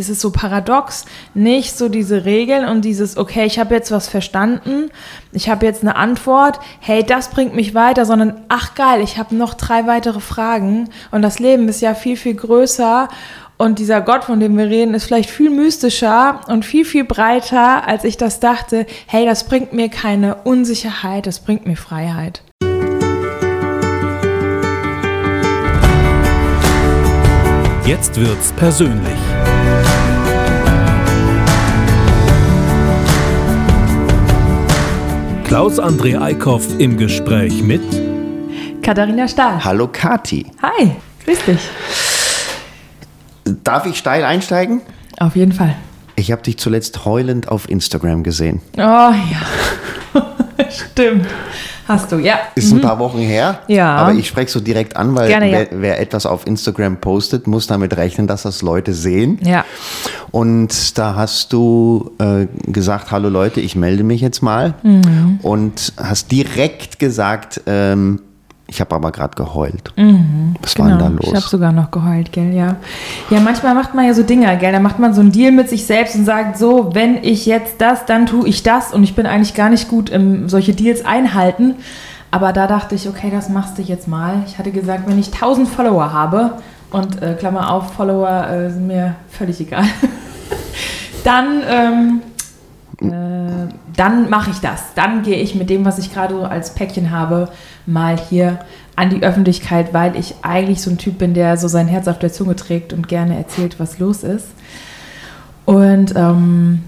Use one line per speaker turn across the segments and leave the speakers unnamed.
es ist so paradox, nicht so diese Regeln und dieses, okay, ich habe jetzt was verstanden, ich habe jetzt eine Antwort, hey, das bringt mich weiter, sondern ach geil, ich habe noch drei weitere Fragen und das Leben ist ja viel, viel größer und dieser Gott, von dem wir reden, ist vielleicht viel mystischer und viel, viel breiter, als ich das dachte. Hey, das bringt mir keine Unsicherheit, das bringt mir Freiheit.
Jetzt wird's persönlich. Klaus André Eickhoff im Gespräch mit
Katharina Stahl.
Hallo Kati.
Hi, grüß dich.
Darf ich steil einsteigen?
Auf jeden Fall.
Ich habe dich zuletzt heulend auf Instagram gesehen.
Oh ja. Stimmt. Hast du, ja.
Ist ein paar Wochen her.
Ja.
Aber ich spreche so direkt an, weil
Gerne, ja.
wer, wer etwas auf Instagram postet, muss damit rechnen, dass das Leute sehen.
Ja.
Und da hast du äh, gesagt, hallo Leute, ich melde mich jetzt mal.
Mhm.
Und hast direkt gesagt, ähm, ich habe aber gerade geheult. Was war
Genau.
denn da
Ich habe
los?
sogar noch geheult, gell, ja. Ja, manchmal macht man ja so Dinge, gell. Da macht man so einen Deal mit sich selbst und sagt so, wenn ich jetzt das, dann tue ich das. Und ich bin eigentlich gar nicht gut im solche Deals einhalten. Aber da dachte ich, okay, das machst du jetzt mal. Ich hatte gesagt, wenn ich 1000 Follower habe und äh, Klammer auf, Follower äh, sind mir völlig egal. dann ähm, äh, dann mache ich das. Dann gehe ich mit dem, was ich gerade als Päckchen habe, mal hier an die Öffentlichkeit, weil ich eigentlich so ein Typ bin, der so sein Herz auf der Zunge trägt und gerne erzählt, was los ist. Und ähm,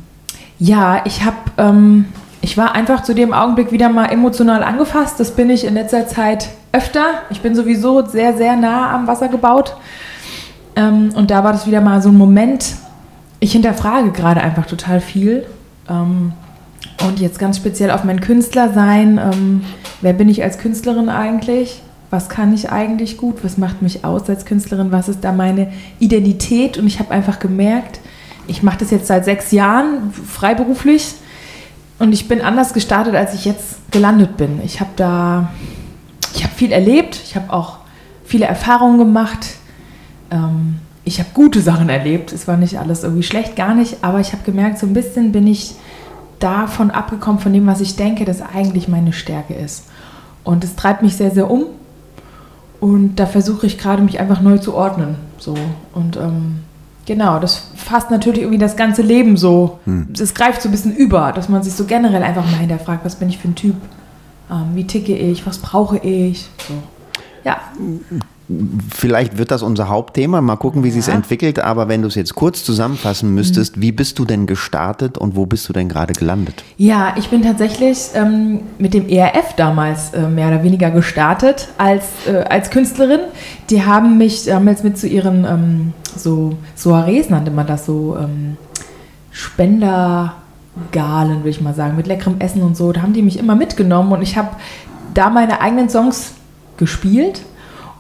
ja, ich habe, ähm, ich war einfach zu dem Augenblick wieder mal emotional angefasst. Das bin ich in letzter Zeit öfter. Ich bin sowieso sehr, sehr nah am Wasser gebaut. Ähm, und da war das wieder mal so ein Moment. Ich hinterfrage gerade einfach total viel. Ähm, und jetzt ganz speziell auf mein Künstlersein. Ähm, wer bin ich als Künstlerin eigentlich? Was kann ich eigentlich gut? Was macht mich aus als Künstlerin? Was ist da meine Identität? Und ich habe einfach gemerkt, ich mache das jetzt seit sechs Jahren freiberuflich und ich bin anders gestartet, als ich jetzt gelandet bin. Ich habe da, ich habe viel erlebt, ich habe auch viele Erfahrungen gemacht. Ähm, ich habe gute Sachen erlebt. Es war nicht alles irgendwie schlecht, gar nicht. Aber ich habe gemerkt, so ein bisschen bin ich davon abgekommen, von dem, was ich denke, dass eigentlich meine Stärke ist. Und es treibt mich sehr, sehr um. Und da versuche ich gerade, mich einfach neu zu ordnen. So. Und ähm, genau, das fasst natürlich irgendwie das ganze Leben so. Es greift so ein bisschen über, dass man sich so generell einfach mal hinterfragt, was bin ich für ein Typ? Ähm, wie ticke ich? Was brauche ich? So. Ja.
Vielleicht wird das unser Hauptthema. Mal gucken, wie sich
Ja.
entwickelt. Aber wenn du es jetzt kurz zusammenfassen müsstest, wie bist du denn gestartet und wo bist du denn gerade gelandet?
Ja, ich bin tatsächlich ähm, mit dem ERF damals äh, mehr oder weniger gestartet als, äh, als Künstlerin. Die haben mich damals mit zu ihren ähm, so Soirees, nannte man das so, ähm, Spendergalen, würde ich mal sagen, mit leckerem Essen und so. Da haben die mich immer mitgenommen und ich habe da meine eigenen Songs gespielt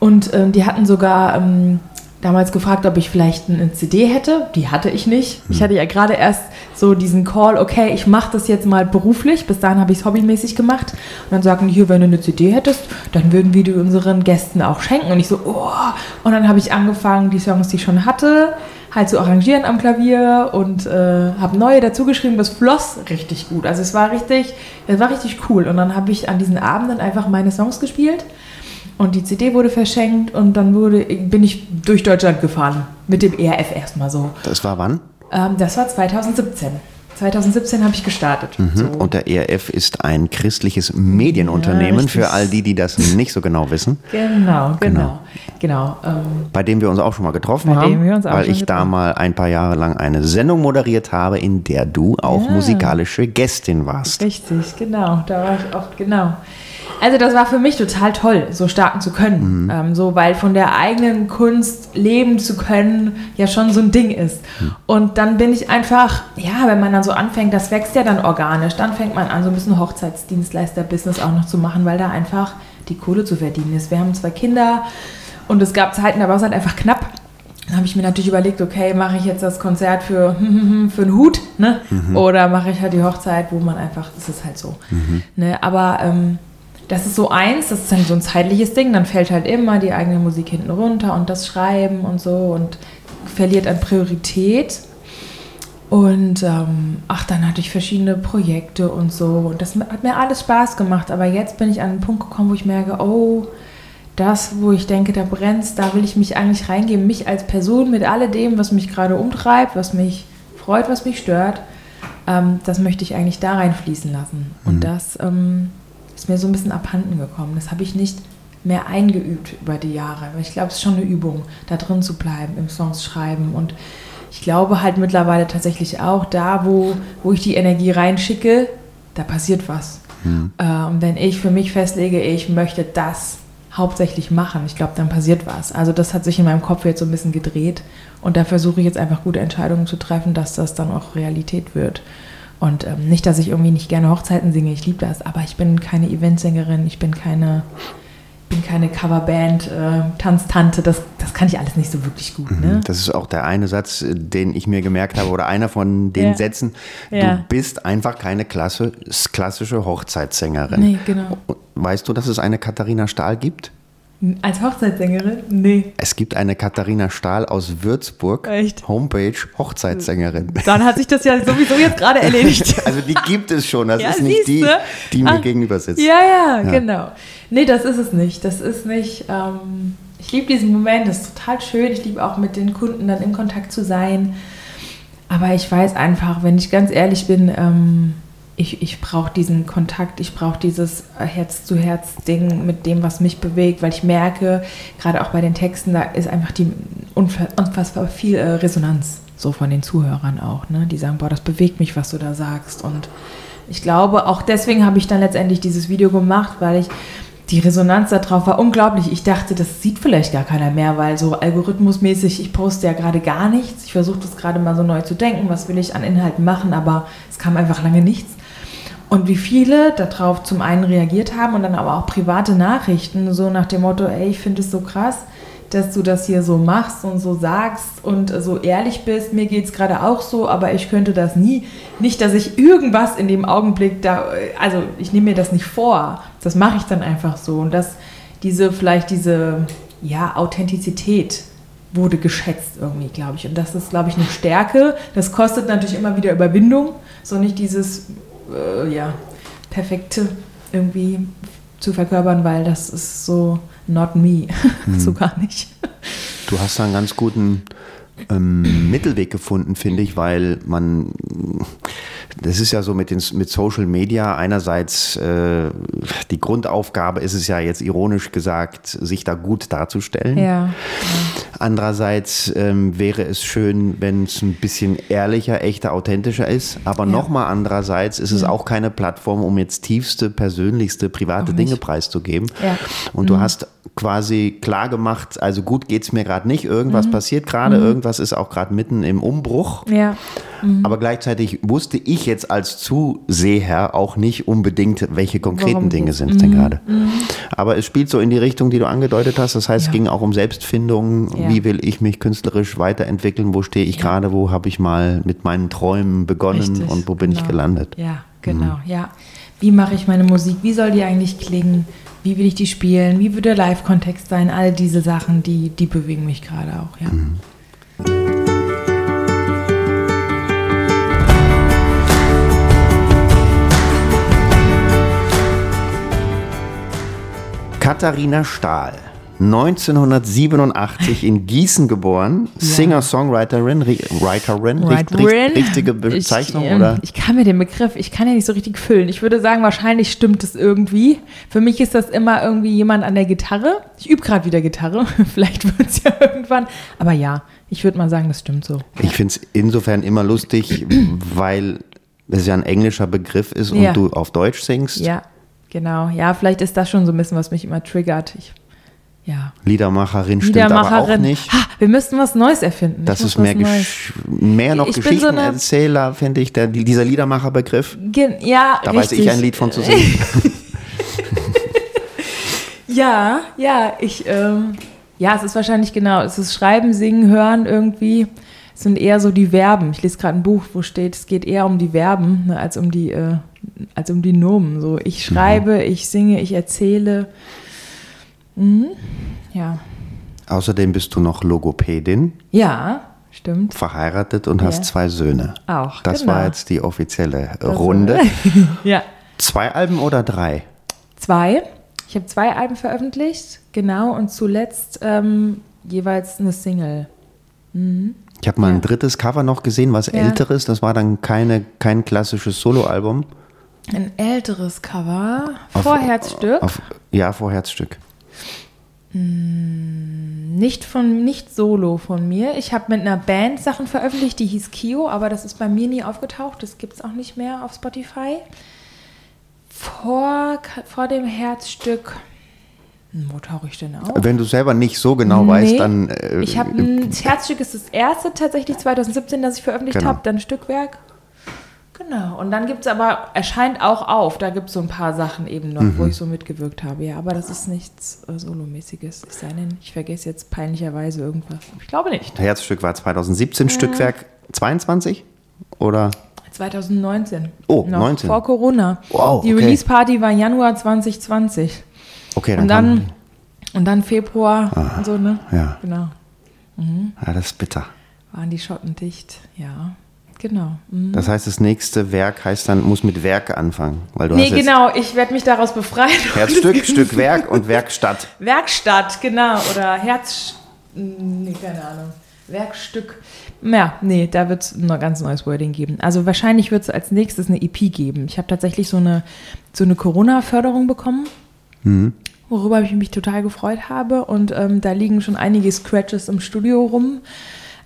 und ähm, die hatten sogar ähm, damals gefragt, ob ich vielleicht eine CD hätte. Die hatte ich nicht. Ich hatte ja gerade erst so diesen Call, okay, ich mache das jetzt mal beruflich. Bis dahin habe ich es hobbymäßig gemacht. Und dann sagten die, hier, wenn du eine CD hättest, dann würden wir die unseren Gästen auch schenken. Und ich so, oh. Und dann habe ich angefangen, die Songs, die ich schon hatte, halt zu arrangieren am Klavier und äh, habe neue dazu geschrieben. Das floss richtig gut. Also es war richtig, es war richtig cool. Und dann habe ich an diesen Abenden einfach meine Songs gespielt. Und die CD wurde verschenkt und dann wurde, bin ich durch Deutschland gefahren. Mit dem ERF erstmal so.
Das war wann?
Ähm, das war 2017. 2017 habe ich gestartet. So.
Mhm. Und der ERF ist ein christliches Medienunternehmen
richtig.
für all die, die das nicht so genau wissen,
Genau, genau. Genau. ähm,
bei dem wir uns auch schon mal getroffen haben, weil ich da
getroffen
mal ein paar Jahre lang eine Sendung moderiert habe, in der du auch
Ja.
musikalische Gästin warst.
Richtig, genau. Da war ich auch, genau. Also das war für mich total toll, so starten zu können. Ähm, so, weil von der eigenen Kunst leben zu können ja schon so ein Ding ist. Und dann bin ich einfach, ja, wenn man dann so anfängt, das wächst ja dann organisch, dann fängt man an, so ein bisschen Hochzeitsdienstleister-Business auch noch zu machen, weil da einfach die Kohle zu verdienen ist. Wir haben zwei Kinder und es gab Zeiten, da war es halt einfach knapp. Dann habe ich mir natürlich überlegt, okay, mache ich jetzt das Konzert für, für einen Hut, ne? Oder mache ich halt die Hochzeit, wo man einfach, das ist halt so. Ne? Aber ähm, das ist so eins, das ist dann so ein zeitliches Ding, dann fällt halt immer die eigene Musik hinten runter und das Schreiben und so und verliert an Priorität. Und ähm, ach, dann hatte ich verschiedene Projekte und so. Und das hat mir alles Spaß gemacht. Aber jetzt bin ich an einen Punkt gekommen, wo ich merke, oh, das, wo ich denke, da brennt da will ich mich eigentlich reingeben. Mich als Person mit alledem, was mich gerade umtreibt, was mich freut, was mich stört, ähm, das möchte ich eigentlich da reinfließen lassen. Und mhm. das ähm, ist mir so ein bisschen abhanden gekommen. Das habe ich nicht mehr eingeübt über die Jahre. Ich glaube, es ist schon eine Übung, da drin zu bleiben, im Songs schreiben und ich glaube halt mittlerweile tatsächlich auch, da wo, wo ich die Energie reinschicke, da passiert was. Mhm. Äh, und wenn ich für mich festlege, ich möchte das hauptsächlich machen, ich glaube, dann passiert was. Also das hat sich in meinem Kopf jetzt so ein bisschen gedreht und da versuche ich jetzt einfach gute Entscheidungen zu treffen, dass das dann auch Realität wird. Und ähm, nicht, dass ich irgendwie nicht gerne Hochzeiten singe, ich liebe das, aber ich bin keine Eventsängerin, ich bin keine bin keine Coverband, äh, Tanztante, das, das kann ich alles nicht so wirklich gut. Ne?
Mhm. Das ist auch der eine Satz, den ich mir gemerkt habe, oder einer von den ja. Sätzen. Du ja. bist einfach keine Klasse, klassische Hochzeitssängerin. Nee, genau. Weißt du, dass es eine Katharina Stahl gibt?
Als Hochzeitssängerin? Nee.
Es gibt eine Katharina Stahl aus Würzburg. Echt? Homepage Hochzeitssängerin.
Dann hat sich das ja sowieso jetzt gerade erledigt.
also die gibt es schon. Das ja, ist nicht die, die mir Ach, gegenüber sitzt.
Ja, ja, ja, genau. Nee, das ist es nicht. Das ist nicht. Ähm, ich liebe diesen Moment. Das ist total schön. Ich liebe auch mit den Kunden dann in Kontakt zu sein. Aber ich weiß einfach, wenn ich ganz ehrlich bin, ähm, ich, ich brauche diesen Kontakt, ich brauche dieses Herz-zu-Herz-Ding mit dem, was mich bewegt, weil ich merke, gerade auch bei den Texten, da ist einfach die unfassbar viel äh, Resonanz so von den Zuhörern auch, ne? die sagen, boah, das bewegt mich, was du da sagst und ich glaube, auch deswegen habe ich dann letztendlich dieses Video gemacht, weil ich die Resonanz darauf war unglaublich. Ich dachte, das sieht vielleicht gar keiner mehr, weil so algorithmusmäßig, ich poste ja gerade gar nichts. Ich versuche das gerade mal so neu zu denken, was will ich an Inhalten machen, aber es kam einfach lange nichts. Und wie viele darauf zum einen reagiert haben und dann aber auch private Nachrichten, so nach dem Motto, ey, ich finde es so krass, dass du das hier so machst und so sagst und so ehrlich bist. Mir geht es gerade auch so, aber ich könnte das nie. Nicht, dass ich irgendwas in dem Augenblick da, also ich nehme mir das nicht vor. Das mache ich dann einfach so. Und dass diese, vielleicht diese, ja, Authentizität wurde geschätzt irgendwie, glaube ich. Und das ist, glaube ich, eine Stärke. Das kostet natürlich immer wieder Überwindung. So nicht dieses äh, ja, perfekte irgendwie zu verkörpern, weil das ist so not me, hm. so gar nicht.
Du hast da einen ganz guten ähm, Mittelweg gefunden, finde ich, weil man das ist ja so mit, den, mit Social Media einerseits äh, die Grundaufgabe ist es ja jetzt ironisch gesagt, sich da gut darzustellen. Ja. Andererseits ähm, wäre es schön, wenn es ein bisschen ehrlicher, echter, authentischer ist. Aber ja. nochmal andererseits ist es auch keine Plattform, um jetzt tiefste, persönlichste, private Dinge preiszugeben. Ja. Und mhm. du hast quasi klar gemacht, also gut geht es mir gerade nicht, irgendwas mhm. passiert gerade, mhm. irgendwas ist auch gerade mitten im Umbruch. Ja. Mhm. Aber gleichzeitig wusste ich jetzt als Zuseher auch nicht unbedingt, welche konkreten Warum Dinge sind es denn mhm. gerade. Mhm. Aber es spielt so in die Richtung, die du angedeutet hast. Das heißt, ja. es ging auch um Selbstfindung. Ja. Wie will ich mich künstlerisch weiterentwickeln? Wo stehe ich gerade? Wo habe ich mal mit meinen Träumen begonnen Richtig. und wo bin genau. ich gelandet?
Ja, genau, mhm. ja. Wie mache ich meine Musik? Wie soll die eigentlich klingen? Wie will ich die spielen? Wie wird der Live-Kontext sein? All diese Sachen, die, die bewegen mich gerade auch, ja. Mhm.
Katharina Stahl. 1987 in Gießen geboren, ja. Singer-Songwriterin, Writerin,
Writerin. richtige Bezeichnung, ich, ähm, oder? Ich kann mir den Begriff, ich kann ja nicht so richtig füllen. Ich würde sagen, wahrscheinlich stimmt es irgendwie. Für mich ist das immer irgendwie jemand an der Gitarre. Ich übe gerade wieder Gitarre, vielleicht wird es ja irgendwann. Aber ja, ich würde mal sagen, das stimmt so.
Ich finde es insofern immer lustig, weil es ja ein englischer Begriff ist und ja. du auf Deutsch singst.
Ja. Genau, ja, vielleicht ist das schon so ein bisschen, was mich immer triggert. Ich, ja.
Liedermacherin stimmt Liedermacherin. aber auch nicht.
Ha, wir müssten was Neues erfinden.
Das ist mehr, mehr noch Geschichtenerzähler, so finde ich, der, dieser Liedermacherbegriff.
Ja,
Da richtig. weiß ich ein Lied von zu singen.
ja, ja, ich, ähm, ja, es ist wahrscheinlich genau, es ist Schreiben, Singen, Hören irgendwie. Es sind eher so die Verben. Ich lese gerade ein Buch, wo steht, es geht eher um die Verben ne, als um die äh, als um die Nomen. So, ich mhm. schreibe, mhm. ich singe, ich erzähle. Mhm. Ja.
Außerdem bist du noch Logopädin.
Ja, stimmt.
verheiratet und hast
Ja.
zwei Söhne.
Auch,
Das
genau.
war jetzt die offizielle
Das-
Runde.
ja.
Zwei Alben oder drei?
Zwei. Ich habe zwei Alben veröffentlicht, genau, und zuletzt ähm, jeweils eine Single.
Ich habe mal
Ja.
ein drittes Cover noch gesehen, was
Ja.
älteres. Das war dann keine, kein klassisches Soloalbum.
Ein älteres Cover, Vorherzstück.
Auf, ja, Vorherzstück.
Nicht von, nicht solo von mir. Ich habe mit einer Band Sachen veröffentlicht, die hieß Kio, aber das ist bei mir nie aufgetaucht. Das gibt es auch nicht mehr auf Spotify. Vor, vor dem Herzstück. Hm, Wo tauche ich denn auf?
Wenn du selber nicht so genau weißt, dann. äh,
ich habe das Herzstück ist das erste tatsächlich 2017, das ich veröffentlicht
Genau.
habe, dann Stückwerk. Genau. Und dann gibt es aber, erscheint auch auf, da gibt es so ein paar Sachen eben noch,
Mhm.
wo ich so mitgewirkt habe. Ja, aber das ist nichts äh, Solomäßiges. Es sei denn, ich vergesse jetzt peinlicherweise irgendwas. Ich glaube nicht.
Herzstück war 2017, Stückwerk 22? Oder?
2019.
Oh,
noch
19.
Vor Corona.
Wow,
Die
okay.
Release-Party war Januar 2020.
Okay, dann.
Und dann, und dann Februar und so, ne?
ja.
Genau.
ja, das ist bitter.
Waren die Schotten dicht. Ja, genau. Mhm.
Das heißt, das nächste Werk heißt dann, muss mit Werk anfangen. Weil du
Nee,
hast
genau, ich werde mich daraus befreien.
Herzstück, Stück Werk und Werkstatt.
Werkstatt, genau. Oder Herz. Nee, keine Ahnung. Werkstück. Ja, nee, da wird es ein ganz neues Wording geben. Also wahrscheinlich wird es als nächstes eine EP geben. Ich habe tatsächlich so eine, so eine Corona-Förderung bekommen, worüber ich mich total gefreut habe. Und ähm, da liegen schon einige Scratches im Studio rum.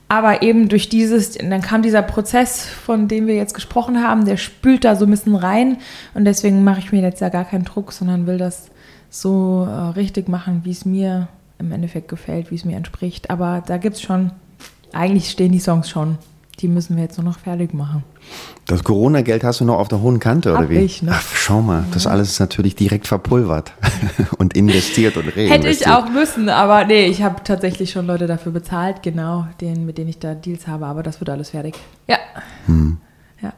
Aber eben durch dieses, dann kam dieser Prozess, von dem wir jetzt gesprochen haben, der spült da so ein bisschen rein. Und deswegen mache ich mir jetzt ja gar keinen Druck, sondern will das so äh, richtig machen, wie es mir im Endeffekt gefällt, wie es mir entspricht. Aber da gibt es schon, eigentlich stehen die Songs schon. Die müssen wir jetzt nur noch fertig machen.
Das Corona-Geld hast du noch auf der hohen Kante, oder
Hab
wie?
ich, ne?
Ach, schau mal, das alles ist natürlich direkt verpulvert und investiert und reinvestiert.
Hätte ich auch müssen, aber nee, ich habe tatsächlich schon Leute dafür bezahlt, genau, denen, mit denen ich da Deals habe, aber das wird alles fertig. Ja. Ja.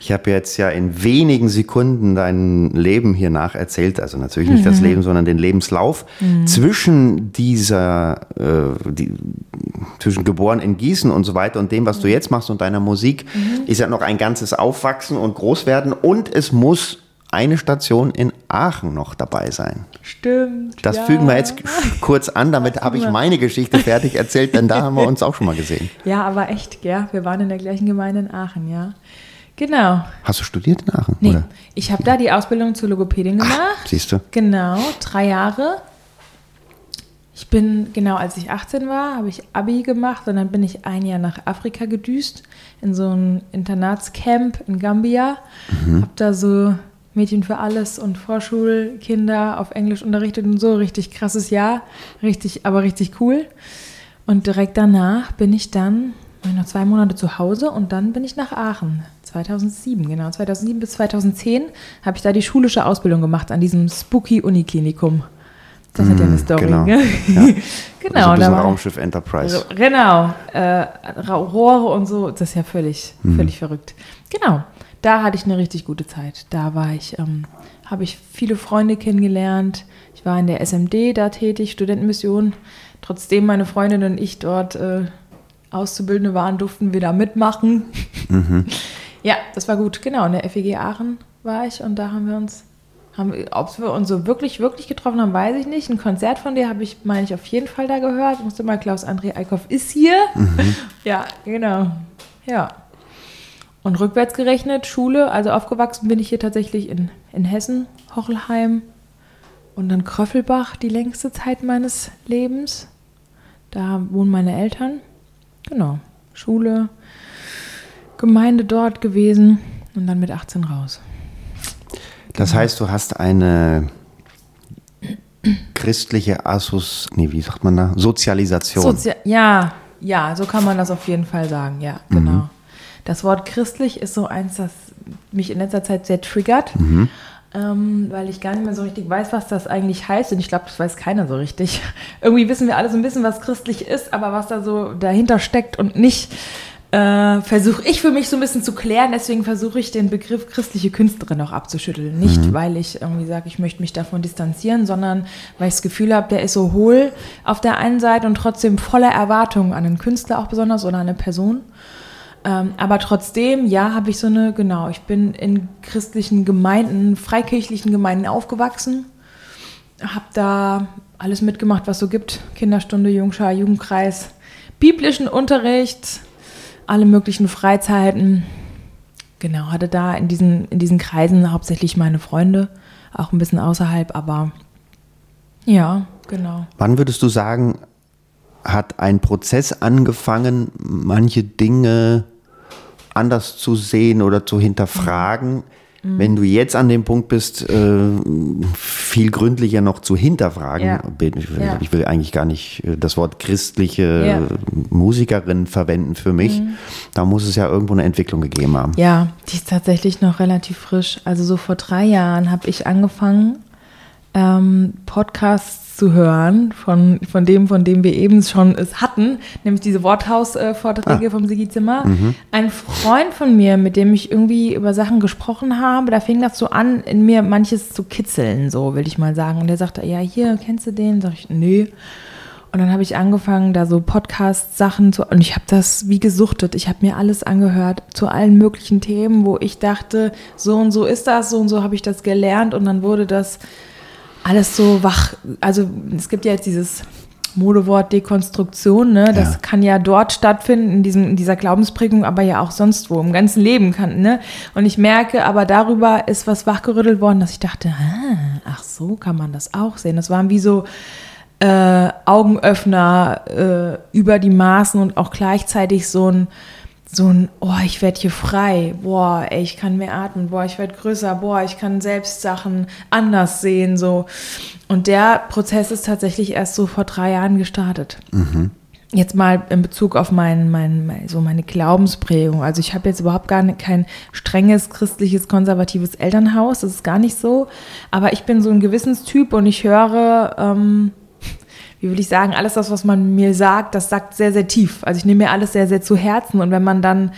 Ich habe jetzt ja in wenigen Sekunden dein Leben hier nacherzählt, also natürlich nicht
Mhm.
das Leben, sondern den Lebenslauf. Zwischen dieser, äh, die, zwischen geboren in Gießen und so weiter und dem, was du
Mhm.
jetzt machst und deiner Musik, ist ja noch ein ganzes Aufwachsen und Großwerden und es muss eine Station in Aachen noch dabei sein.
Stimmt.
Das
ja.
fügen wir jetzt kurz an, damit habe ich meine Geschichte fertig erzählt, denn da haben wir uns auch schon mal gesehen.
Ja, aber echt, ja. Wir waren in der gleichen Gemeinde in Aachen, ja. Genau.
Hast du studiert in Aachen?
Nee,
Oder?
ich habe da die Ausbildung zur Logopädin gemacht.
Siehst du?
Genau, drei Jahre. Ich bin, genau als ich 18 war, habe ich Abi gemacht und dann bin ich ein Jahr nach Afrika gedüst, in so ein Internatscamp in Gambia. Habe da so Mädchen für alles und Vorschulkinder auf Englisch unterrichtet und so. Richtig krasses Jahr, richtig, aber richtig cool. Und direkt danach bin ich dann, war ich noch zwei Monate zu Hause und dann bin ich nach Aachen. 2007, genau. 2007 bis 2010 habe ich da die schulische Ausbildung gemacht an diesem Spooky Uniklinikum. Das hat ja eine Story,
genau.
gell?
Ja.
genau,
also ein Raumschiff Enterprise.
Genau, äh, Rohre und so, das ist ja völlig, völlig verrückt. Genau, da hatte ich eine richtig gute Zeit. Da war ich, ähm, habe ich viele Freunde kennengelernt. Ich war in der SMD da tätig, Studentenmission. Trotzdem meine Freundin und ich dort äh, Auszubildende waren, durften wir da mitmachen. ja, das war gut. Genau, in der FEG Aachen war ich und da haben wir uns haben, ob wir uns so wirklich, wirklich getroffen haben, weiß ich nicht. Ein Konzert von dir habe ich, meine ich, auf jeden Fall da gehört. Ich musste mal, Klaus-André Eickhoff ist hier. ja, genau. Ja. Und rückwärts gerechnet, Schule, also aufgewachsen bin ich hier tatsächlich in, in Hessen, Hochelheim und dann Kröffelbach die längste Zeit meines Lebens. Da wohnen meine Eltern. Genau. Schule, Gemeinde dort gewesen und dann mit 18 raus.
Das heißt, du hast eine christliche Assoz... Nee, wie sagt man da? Sozialisation.
Sozia ja, ja, so kann man das auf jeden Fall sagen, ja, genau. Das Wort christlich ist so eins, das mich in letzter Zeit sehr triggert, ähm, weil ich gar nicht mehr so richtig weiß, was das eigentlich heißt und ich glaube, das weiß keiner so richtig. Irgendwie wissen wir alle so ein bisschen, was christlich ist, aber was da so dahinter steckt und nicht, äh, versuche ich für mich so ein bisschen zu klären. Deswegen versuche ich den Begriff christliche Künstlerin auch abzuschütteln. Nicht, mhm. weil ich irgendwie sage, ich möchte mich davon distanzieren, sondern weil ich das Gefühl habe, der ist so hohl auf der einen Seite und trotzdem voller Erwartungen an einen Künstler auch besonders oder an eine Person. Ähm, aber trotzdem, ja, habe ich so eine, genau, ich bin in christlichen Gemeinden, freikirchlichen Gemeinden aufgewachsen, habe da alles mitgemacht, was so gibt. Kinderstunde, Jungschar, Jugendkreis, biblischen Unterricht, alle möglichen Freizeiten. Genau, hatte da in diesen, in diesen Kreisen hauptsächlich meine Freunde, auch ein bisschen außerhalb, aber ja, genau.
Wann würdest du sagen, hat ein Prozess angefangen, manche Dinge anders zu sehen oder zu hinterfragen, Mhm. Wenn du jetzt an dem Punkt bist, äh, viel gründlicher noch zu hinterfragen, ja. ich, will, ja. ich will eigentlich gar nicht äh, das Wort christliche ja. Musikerin verwenden für mich, mhm. da muss es ja irgendwo eine Entwicklung gegeben haben.
Ja, die ist tatsächlich noch relativ frisch. Also so vor drei Jahren habe ich angefangen, ähm, Podcasts zu hören, von, von dem, von dem wir eben schon es hatten, nämlich diese Worthaus-Vorträge ah. vom Sigi Zimmer. Mhm. Ein Freund von mir, mit dem ich irgendwie über Sachen gesprochen habe, da fing das so an, in mir manches zu kitzeln, so will ich mal sagen. Und der sagte, ja, hier, kennst du den? Sag ich, nö. Und dann habe ich angefangen, da so Podcast-Sachen zu, und ich habe das wie gesuchtet. Ich habe mir alles angehört zu allen möglichen Themen, wo ich dachte, so und so ist das, so und so habe ich das gelernt. Und dann wurde das alles so wach. Also es gibt ja jetzt dieses Modewort Dekonstruktion, ne? Das ja. kann ja dort stattfinden, in, diesem, in dieser Glaubensprägung, aber ja auch sonst wo, im ganzen Leben kann, ne? Und ich merke, aber darüber ist was wachgerüttelt worden, dass ich dachte, ah, ach so kann man das auch sehen. Das waren wie so äh, Augenöffner äh, über die Maßen und auch gleichzeitig so ein so ein, oh, ich werde hier frei, boah, ey, ich kann mehr atmen, boah, ich werde größer, boah, ich kann selbst Sachen anders sehen, so. Und der Prozess ist tatsächlich erst so vor drei Jahren gestartet. Mhm. Jetzt mal in Bezug auf mein, mein, so meine Glaubensprägung. Also ich habe jetzt überhaupt gar nicht, kein strenges christliches, konservatives Elternhaus, das ist gar nicht so. Aber ich bin so ein Gewissenstyp und ich höre ähm, wie würde ich sagen, alles das, was man mir sagt, das sagt sehr, sehr tief. Also ich nehme mir alles sehr, sehr zu Herzen. Und wenn man dann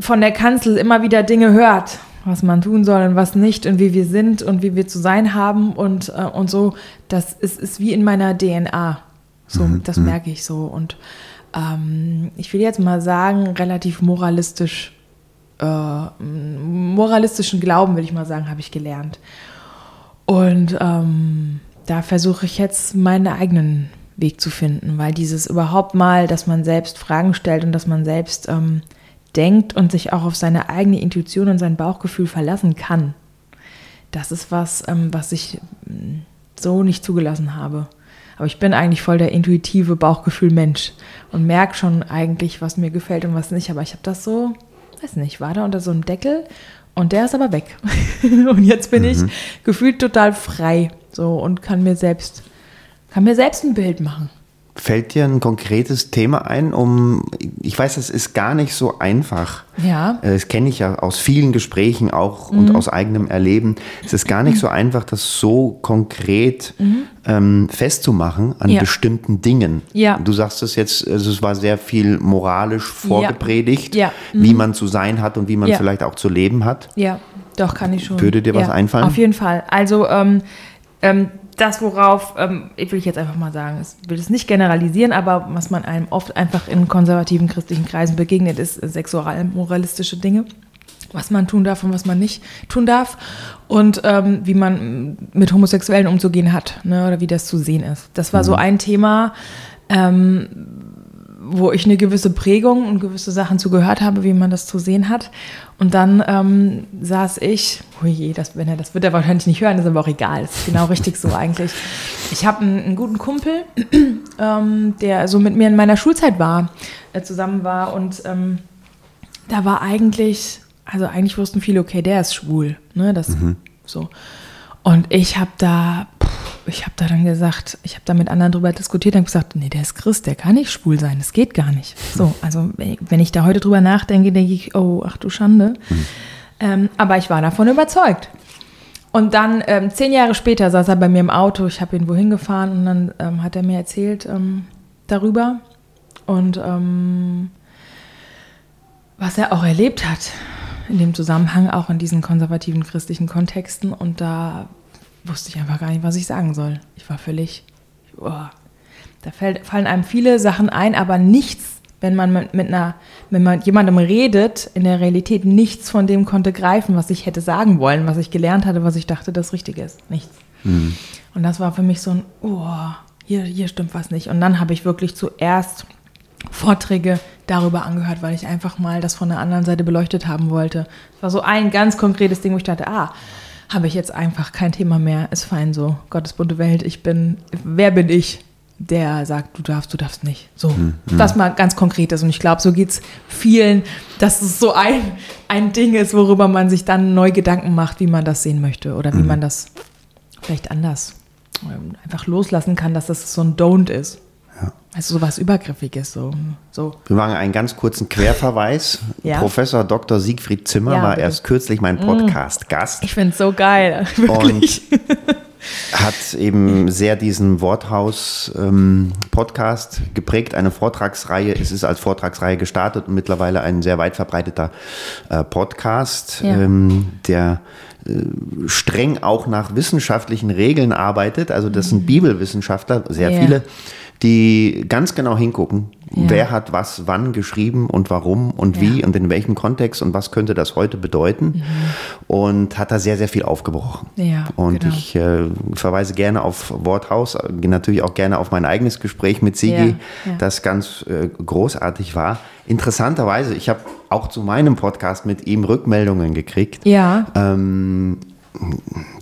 von der Kanzel immer wieder Dinge hört, was man tun soll und was nicht und wie wir sind und wie wir zu sein haben und, äh, und so, das ist, ist wie in meiner DNA. So, mhm. das mhm. merke ich so. Und ähm, ich will jetzt mal sagen, relativ moralistisch, äh, moralistischen Glauben, will ich mal sagen, habe ich gelernt. Und ähm, da versuche ich jetzt meinen eigenen Weg zu finden, weil dieses überhaupt mal, dass man selbst Fragen stellt und dass man selbst ähm, denkt und sich auch auf seine eigene Intuition und sein Bauchgefühl verlassen kann, das ist was, ähm, was ich mm, so nicht zugelassen habe. Aber ich bin eigentlich voll der intuitive Bauchgefühl-Mensch und merke schon eigentlich, was mir gefällt und was nicht. Aber ich habe das so, weiß nicht, war da unter so einem Deckel und der ist aber weg. und jetzt bin mhm. ich gefühlt total frei so und kann mir selbst, kann mir selbst ein Bild machen.
Fällt dir ein konkretes Thema ein, um, ich weiß, es ist gar nicht so einfach.
Ja.
Äh, das kenne ich ja aus vielen Gesprächen auch mhm. und aus eigenem Erleben. Es ist gar nicht so einfach, das so konkret mhm. ähm, festzumachen an ja. bestimmten Dingen.
Ja.
Du sagst es jetzt, also es war sehr viel moralisch vorgepredigt,
ja.
Mhm. wie man zu sein hat und wie man vielleicht auch zu leben hat.
Ja, doch, kann ich schon.
Würde dir was einfallen?
Auf jeden Fall. Also, ähm, ähm, das, worauf, ähm, ich will jetzt einfach mal sagen, ich will es nicht generalisieren, aber was man einem oft einfach in konservativen christlichen Kreisen begegnet, ist sexual-moralistische Dinge. Was man tun darf und was man nicht tun darf. Und ähm, wie man mit Homosexuellen umzugehen hat, ne, oder wie das zu sehen ist. Das war mhm. so ein Thema, ähm, wo ich eine gewisse Prägung und gewisse Sachen zugehört habe, wie man das zu sehen hat. Und dann ähm, saß ich, oh je, das, wenn er, das wird er wahrscheinlich nicht hören, ist aber auch egal, das ist genau richtig so eigentlich. Ich habe einen, einen, guten Kumpel, ähm, der so mit mir in meiner Schulzeit war, äh, zusammen war und ähm, da war eigentlich, also eigentlich wussten viele, okay, der ist schwul, ne, das mhm. so. Und ich habe da, ich habe da dann gesagt, ich habe da mit anderen drüber diskutiert und gesagt, nee, der ist Christ, der kann nicht schwul sein, das geht gar nicht. So, also wenn ich da heute drüber nachdenke, denke ich, oh, ach du Schande. Mhm. Ähm, aber ich war davon überzeugt. Und dann, ähm, zehn Jahre später, saß er bei mir im Auto, ich habe ihn wohin gefahren und dann ähm, hat er mir erzählt ähm, darüber. Und ähm, was er auch erlebt hat in dem Zusammenhang, auch in diesen konservativen christlichen Kontexten. Und da wusste ich einfach gar nicht, was ich sagen soll. Ich war völlig, oh, da fällt, fallen einem viele Sachen ein, aber nichts, wenn man mit, mit einer, wenn man jemandem redet, in der Realität nichts von dem konnte greifen, was ich hätte sagen wollen, was ich gelernt hatte, was ich dachte, das richtig ist. Nichts. Mhm. Und das war für mich so ein, oh, hier, hier stimmt was nicht. Und dann habe ich wirklich zuerst Vorträge darüber angehört, weil ich einfach mal das von der anderen Seite beleuchtet haben wollte. Das war so ein ganz konkretes Ding, wo ich dachte, ah, habe ich jetzt einfach kein Thema mehr, ist fein so. Gottes bunte Welt, ich bin, wer bin ich, der sagt, du darfst, du darfst nicht. So, mhm. das mal ganz konkret ist. Und ich glaube, so geht es vielen, dass es so ein, ein Ding ist, worüber man sich dann neu Gedanken macht, wie man das sehen möchte oder wie mhm. man das vielleicht anders ähm, einfach loslassen kann, dass das so ein Don't ist. Ja. Also sowas Übergriffiges. So, so.
Wir machen einen ganz kurzen Querverweis. ja. Professor Dr. Siegfried Zimmer ja, war bitte. erst kürzlich mein mm. Podcast-Gast.
Ich finde es so geil. Wirklich.
Und hat eben sehr diesen Worthaus-Podcast ähm, geprägt, eine Vortragsreihe. Es ist als Vortragsreihe gestartet und mittlerweile ein sehr weit verbreiteter äh, Podcast, ähm, der streng auch nach wissenschaftlichen Regeln arbeitet. Also das sind mhm. Bibelwissenschaftler, sehr yeah. viele, die ganz genau hingucken, ja. wer hat was wann geschrieben und warum und ja. wie und in welchem Kontext und was könnte das heute bedeuten. Mhm. Und hat da sehr, sehr viel aufgebrochen. Ja, und genau. ich äh, verweise gerne auf Worthaus, natürlich auch gerne auf mein eigenes Gespräch mit Sigi, das ganz äh, großartig war. Interessanterweise, ich habe auch zu meinem Podcast mit ihm Rückmeldungen gekriegt.
Ja.
Ähm,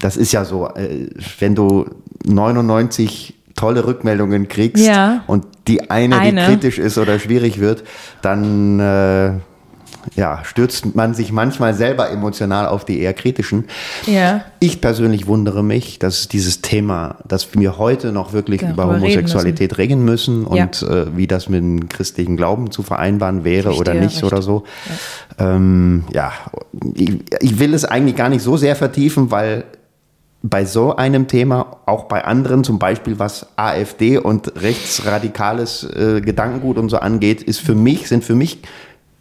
das ist ja so, äh, wenn du 99 tolle Rückmeldungen kriegst ja. und die eine, eine, die kritisch ist oder schwierig wird, dann äh, ja, stürzt man sich manchmal selber emotional auf die eher kritischen.
Ja.
Ich persönlich wundere mich, dass dieses Thema, dass wir heute noch wirklich Darüber über Homosexualität reden müssen, reden müssen und ja. äh, wie das mit dem christlichen Glauben zu vereinbaren wäre oder nicht recht. oder so. Ja, ähm, ja ich, ich will es eigentlich gar nicht so sehr vertiefen, weil bei so einem Thema, auch bei anderen, zum Beispiel was AfD und rechtsradikales äh, Gedankengut und so angeht, ist für mich, sind für mich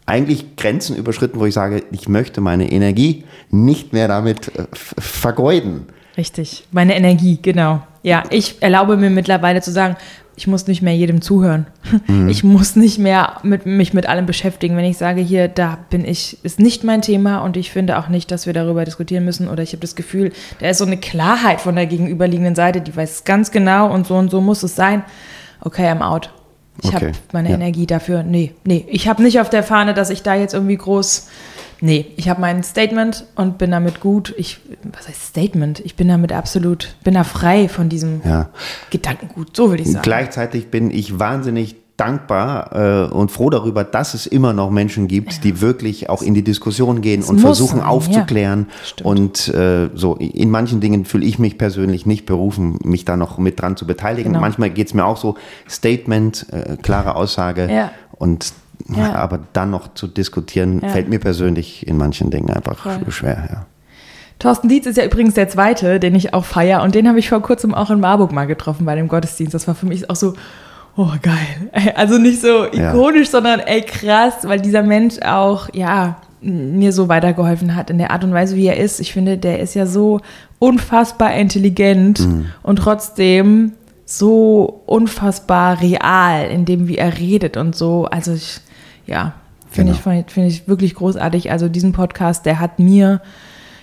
eigentlich Grenzen überschritten, wo ich sage, ich möchte meine Energie nicht mehr damit äh, vergeuden.
Richtig, meine Energie, genau. Ja, ich erlaube mir mittlerweile zu sagen, ich muss nicht mehr jedem zuhören. Mhm. Ich muss nicht mehr mit, mich mit allem beschäftigen. Wenn ich sage, hier, da bin ich, ist nicht mein Thema und ich finde auch nicht, dass wir darüber diskutieren müssen oder ich habe das Gefühl, da ist so eine Klarheit von der gegenüberliegenden Seite, die weiß ganz genau und so und so muss es sein. Okay, I'm out. Ich okay. habe meine ja. Energie dafür. Nee, nee. Ich habe nicht auf der Fahne, dass ich da jetzt irgendwie groß Nee, ich habe mein Statement und bin damit gut. Ich, was heißt Statement? Ich bin damit absolut, bin da frei von diesem ja. Gedankengut, so würde ich sagen.
Gleichzeitig bin ich wahnsinnig dankbar äh, und froh darüber, dass es immer noch Menschen gibt, ja. die wirklich auch in die Diskussion gehen und versuchen sein. aufzuklären. Ja, und äh, so in manchen Dingen fühle ich mich persönlich nicht berufen, mich da noch mit dran zu beteiligen. Genau. Manchmal geht es mir auch so, Statement, äh, klare Aussage ja. und. Aber dann noch zu diskutieren, fällt mir persönlich in manchen Dingen einfach schwer.
Thorsten Dietz ist ja übrigens der zweite, den ich auch feiere. Und den habe ich vor kurzem auch in Marburg mal getroffen bei dem Gottesdienst. Das war für mich auch so, oh geil. Also nicht so ikonisch, ja. sondern ey krass, weil dieser Mensch auch, ja, mir so weitergeholfen hat in der Art und Weise, wie er ist. Ich finde, der ist ja so unfassbar intelligent mhm. und trotzdem so unfassbar real in dem, wie er redet und so. Also ich, ja, finde genau. ich, find ich wirklich großartig. Also diesen Podcast, der hat mir,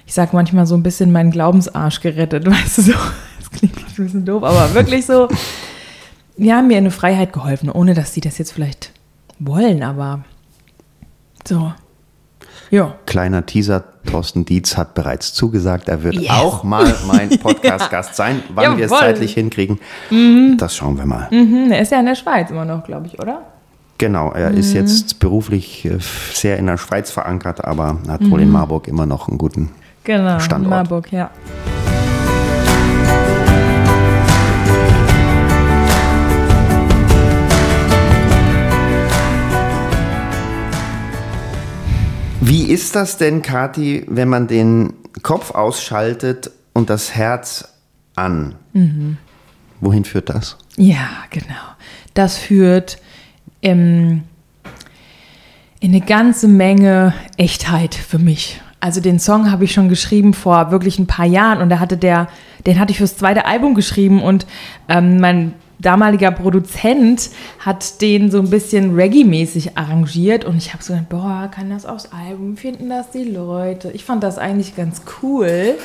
ich sag manchmal so ein bisschen meinen Glaubensarsch gerettet, weißt du so. Das klingt ein bisschen doof, aber wirklich so, die haben mir eine Freiheit geholfen, ohne dass sie das jetzt vielleicht wollen, aber so.
Ja. Kleiner Teaser, Thorsten Dietz hat bereits zugesagt, er wird yes. auch mal mein Podcast-Gast sein. Wann wir es zeitlich hinkriegen, mhm. das schauen wir mal.
Mhm. Er ist ja in der Schweiz immer noch, glaube ich, oder?
Genau, er mhm. ist jetzt beruflich äh, sehr in der Schweiz verankert, aber hat mhm. wohl in Marburg immer noch einen guten genau, Standort.
Marburg, ja.
Wie ist das denn, Kathi, wenn man den Kopf ausschaltet und das Herz an? Mhm. Wohin führt das?
Ja, genau. Das führt ähm, in eine ganze Menge Echtheit für mich. Also den Song habe ich schon geschrieben vor wirklich ein paar Jahren und da hatte der, den hatte ich fürs zweite Album geschrieben und ähm, mein damaliger Produzent hat den so ein bisschen Reggae-mäßig arrangiert und ich habe so gedacht, boah, kann das aufs Album, finden das die Leute? Ich fand das eigentlich ganz cool.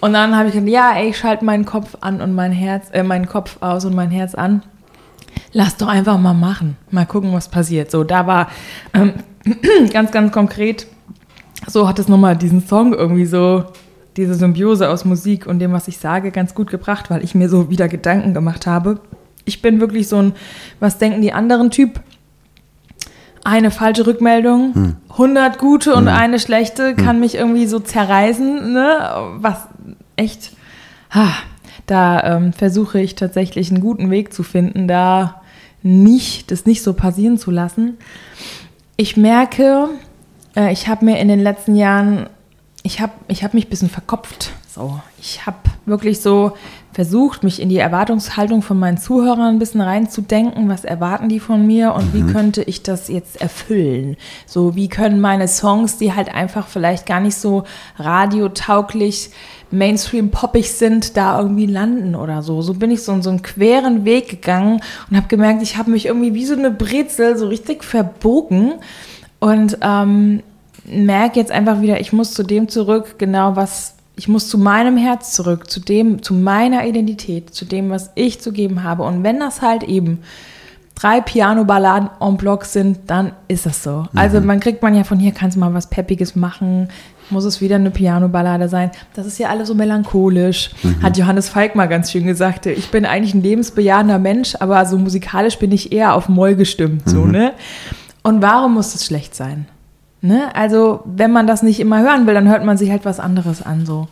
Und dann habe ich gedacht, ja, ey, ich schalte meinen Kopf an und mein Herz, äh, meinen Kopf aus und mein Herz an. Lass doch einfach mal machen. Mal gucken, was passiert. So, da war ähm, ganz, ganz konkret, so hat es nochmal diesen Song irgendwie so, diese Symbiose aus Musik und dem, was ich sage, ganz gut gebracht, weil ich mir so wieder Gedanken gemacht habe ich bin wirklich so ein, was denken die anderen Typ? Eine falsche Rückmeldung, hm. 100 gute und hm. eine schlechte kann hm. mich irgendwie so zerreißen, ne? Was echt, ha, da ähm, versuche ich tatsächlich einen guten Weg zu finden, da nicht, das nicht so passieren zu lassen. Ich merke, äh, ich habe mir in den letzten Jahren, ich habe ich hab mich ein bisschen verkopft. So, ich habe wirklich so versucht, mich in die Erwartungshaltung von meinen Zuhörern ein bisschen reinzudenken. Was erwarten die von mir und mhm. wie könnte ich das jetzt erfüllen? So, wie können meine Songs, die halt einfach vielleicht gar nicht so radiotauglich, Mainstream-poppig sind, da irgendwie landen oder so. So bin ich so, so einen queren Weg gegangen und habe gemerkt, ich habe mich irgendwie wie so eine Brezel so richtig verbogen und ähm, merke jetzt einfach wieder, ich muss zu dem zurück, genau was ich muss zu meinem Herz zurück, zu dem, zu meiner Identität, zu dem, was ich zu geben habe. Und wenn das halt eben drei Piano-Balladen en bloc sind, dann ist das so. Mhm. Also man kriegt man ja von hier, kannst du mal was Peppiges machen, muss es wieder eine Piano-Ballade sein. Das ist ja alles so melancholisch. Mhm. Hat Johannes Falk mal ganz schön gesagt. Ich bin eigentlich ein lebensbejahender Mensch, aber so musikalisch bin ich eher auf Moll gestimmt, mhm. so, ne? Und warum muss es schlecht sein? Ne? Also, wenn man das nicht immer hören will, dann hört man sich halt was anderes an. So,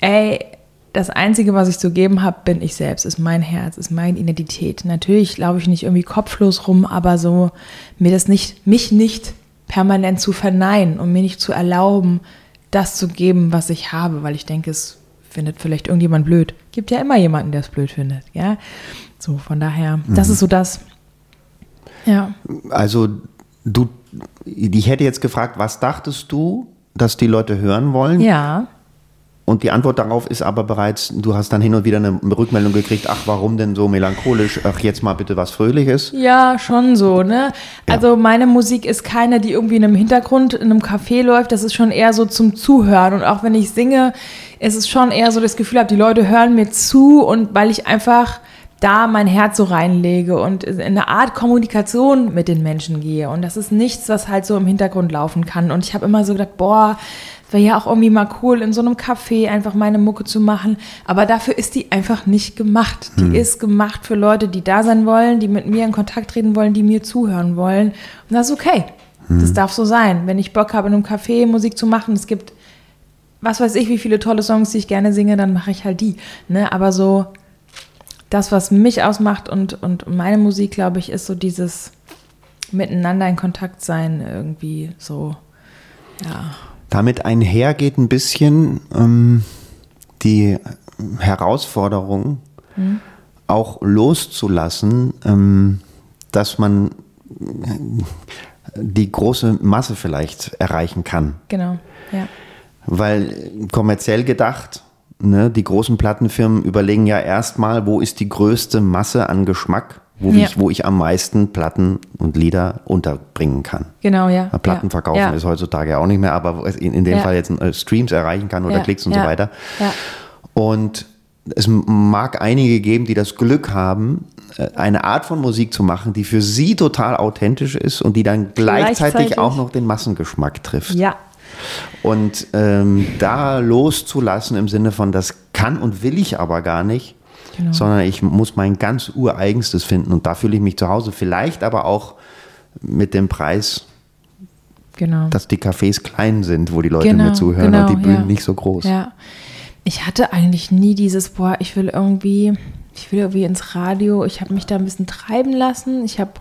ey, das Einzige, was ich zu geben habe, bin ich selbst, ist mein Herz, ist meine Identität. Natürlich laufe ich nicht irgendwie kopflos rum, aber so mir das nicht, mich nicht permanent zu verneinen und mir nicht zu erlauben, das zu geben, was ich habe, weil ich denke, es findet vielleicht irgendjemand blöd. Gibt ja immer jemanden, der es blöd findet, ja. So, von daher, mhm. das ist so das.
Ja. Also du ich hätte jetzt gefragt, was dachtest du, dass die Leute hören wollen?
Ja.
Und die Antwort darauf ist aber bereits, du hast dann hin und wieder eine Rückmeldung gekriegt, ach, warum denn so melancholisch? Ach, jetzt mal bitte was Fröhliches.
Ja, schon so, ne? Ja. Also meine Musik ist keine, die irgendwie in einem Hintergrund in einem Café läuft. Das ist schon eher so zum Zuhören. Und auch wenn ich singe, ist es schon eher so das Gefühl habe, die Leute hören mir zu und weil ich einfach da mein Herz so reinlege und in eine Art Kommunikation mit den Menschen gehe. Und das ist nichts, was halt so im Hintergrund laufen kann. Und ich habe immer so gedacht, boah, wäre ja auch irgendwie mal cool, in so einem Café einfach meine Mucke zu machen. Aber dafür ist die einfach nicht gemacht. Die hm. ist gemacht für Leute, die da sein wollen, die mit mir in Kontakt treten wollen, die mir zuhören wollen. Und das ist okay. Hm. Das darf so sein. Wenn ich Bock habe, in einem Café Musik zu machen, es gibt was weiß ich, wie viele tolle Songs, die ich gerne singe, dann mache ich halt die. Ne? Aber so das, was mich ausmacht und, und meine Musik, glaube ich, ist so dieses Miteinander in Kontakt sein, irgendwie so, ja.
Damit einher geht ein bisschen ähm, die Herausforderung, hm? auch loszulassen, ähm, dass man die große Masse vielleicht erreichen kann.
Genau, ja.
Weil kommerziell gedacht, ne, die großen Plattenfirmen überlegen ja erstmal, wo ist die größte Masse an Geschmack, wo, ja. ich, wo ich am meisten Platten und Lieder unterbringen kann.
Genau, ja.
Platten
ja.
verkaufen
ja.
ist heutzutage auch nicht mehr, aber in, in dem Fall jetzt äh, Streams erreichen kann oder Klicks und so weiter. Und es mag einige geben, die das Glück haben, äh, eine Art von Musik zu machen, die für sie total authentisch ist und die dann gleichzeitig, gleichzeitig. auch noch den Massengeschmack trifft.
Ja,
und ähm, da loszulassen im Sinne von, das kann und will ich aber gar nicht, genau. sondern ich muss mein ganz ureigenstes finden und da fühle ich mich zu Hause. Vielleicht aber auch mit dem Preis, genau. dass die Cafés klein sind, wo die Leute genau, mir zuhören und die genau, Bühnen ja. nicht so groß.
Ja. Ich hatte eigentlich nie dieses, boah, ich will irgendwie, ich will irgendwie ins Radio. Ich habe mich da ein bisschen treiben lassen. Ich habe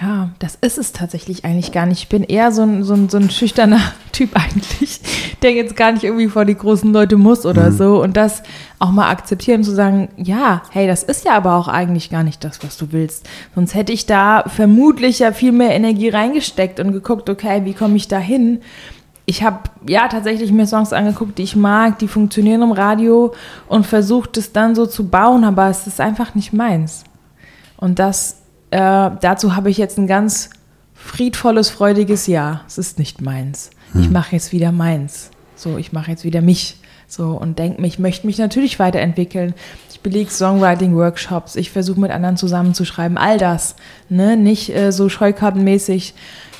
Ja, das ist es tatsächlich eigentlich gar nicht. Ich bin eher so ein, so ein, so ein schüchterner Typ eigentlich, der jetzt gar nicht irgendwie vor die großen Leute muss oder mhm. so. Und das auch mal akzeptieren, zu sagen, ja, hey, das ist ja aber auch eigentlich gar nicht das, was du willst. Sonst hätte ich da vermutlich ja viel mehr Energie reingesteckt und geguckt, okay, wie komme ich da hin? Ich habe ja tatsächlich mir Songs angeguckt, die ich mag, die funktionieren im Radio und versucht es dann so zu bauen, aber es ist einfach nicht meins. Und das äh, dazu habe ich jetzt ein ganz friedvolles, freudiges Jahr. Es ist nicht meins. Hm. Ich mache jetzt wieder meins. So, ich mache jetzt wieder mich. So und denke mir, ich möchte mich natürlich weiterentwickeln. Ich belege Songwriting-Workshops. Ich versuche mit anderen zusammenzuschreiben. All das. Ne? Nicht äh, so scheukartenmäßig.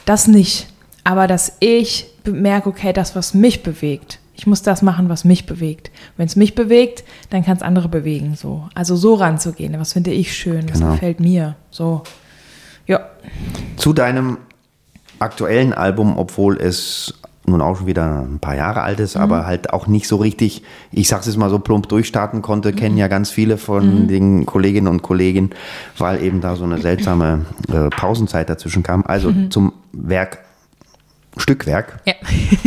Das nicht. Aber dass ich merke, okay, das, was mich bewegt, ich muss das machen, was mich bewegt. Wenn es mich bewegt, dann kann es andere bewegen. So. Also so ranzugehen. Was finde ich schön? Was genau. gefällt mir? So. Ja.
Zu deinem aktuellen Album, obwohl es nun auch schon wieder ein paar Jahre alt ist, mhm. aber halt auch nicht so richtig, ich sag's jetzt mal so plump durchstarten konnte, mhm. kennen ja ganz viele von mhm. den Kolleginnen und Kollegen, weil eben da so eine seltsame äh, Pausenzeit dazwischen kam. Also mhm. zum Werk Stückwerk. Ja.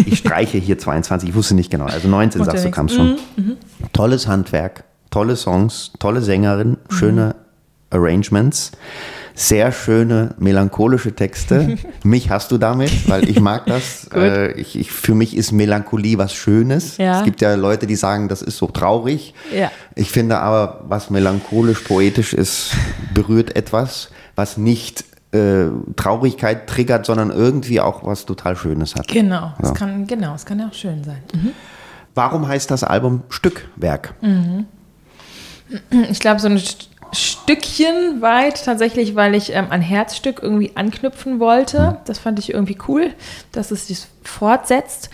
ich streiche hier 22, ich wusste nicht genau. Also 19 sagst du, kam es schon. Mhm, mhm. Tolles Handwerk, tolle Songs, tolle Sängerin, mhm. schöne Arrangements, sehr schöne melancholische Texte. mich hast du damit, weil ich mag das. äh, ich, ich, für mich ist Melancholie was Schönes. Ja. Es gibt ja Leute, die sagen, das ist so traurig. Ja. Ich finde aber, was melancholisch, poetisch ist, berührt etwas, was nicht äh, Traurigkeit triggert, sondern irgendwie auch was total Schönes hat.
Genau, es kann, genau, es kann ja auch schön sein. Mhm.
Warum heißt das Album Stückwerk? Mhm.
Ich glaube, so ein Stückchen weit tatsächlich, weil ich ähm, ein Herzstück irgendwie anknüpfen wollte. Mhm. Das fand ich irgendwie cool, dass es sich fortsetzt.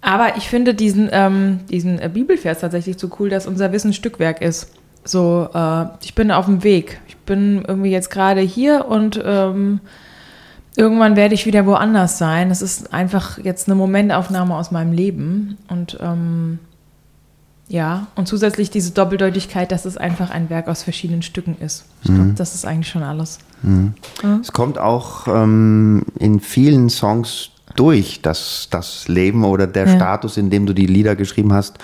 Aber ich finde diesen, ähm, diesen äh, Bibelvers tatsächlich so cool, dass unser Wissen Stückwerk ist. So, äh, ich bin auf dem Weg. Ich bin irgendwie jetzt gerade hier und ähm, irgendwann werde ich wieder woanders sein. Es ist einfach jetzt eine Momentaufnahme aus meinem Leben. Und ähm, ja, und zusätzlich diese Doppeldeutigkeit, dass es einfach ein Werk aus verschiedenen Stücken ist. Ich mhm. glaube, das ist eigentlich schon alles.
Mhm. Ja. Es kommt auch ähm, in vielen Songs durch, dass das Leben oder der ja. Status, in dem du die Lieder geschrieben hast,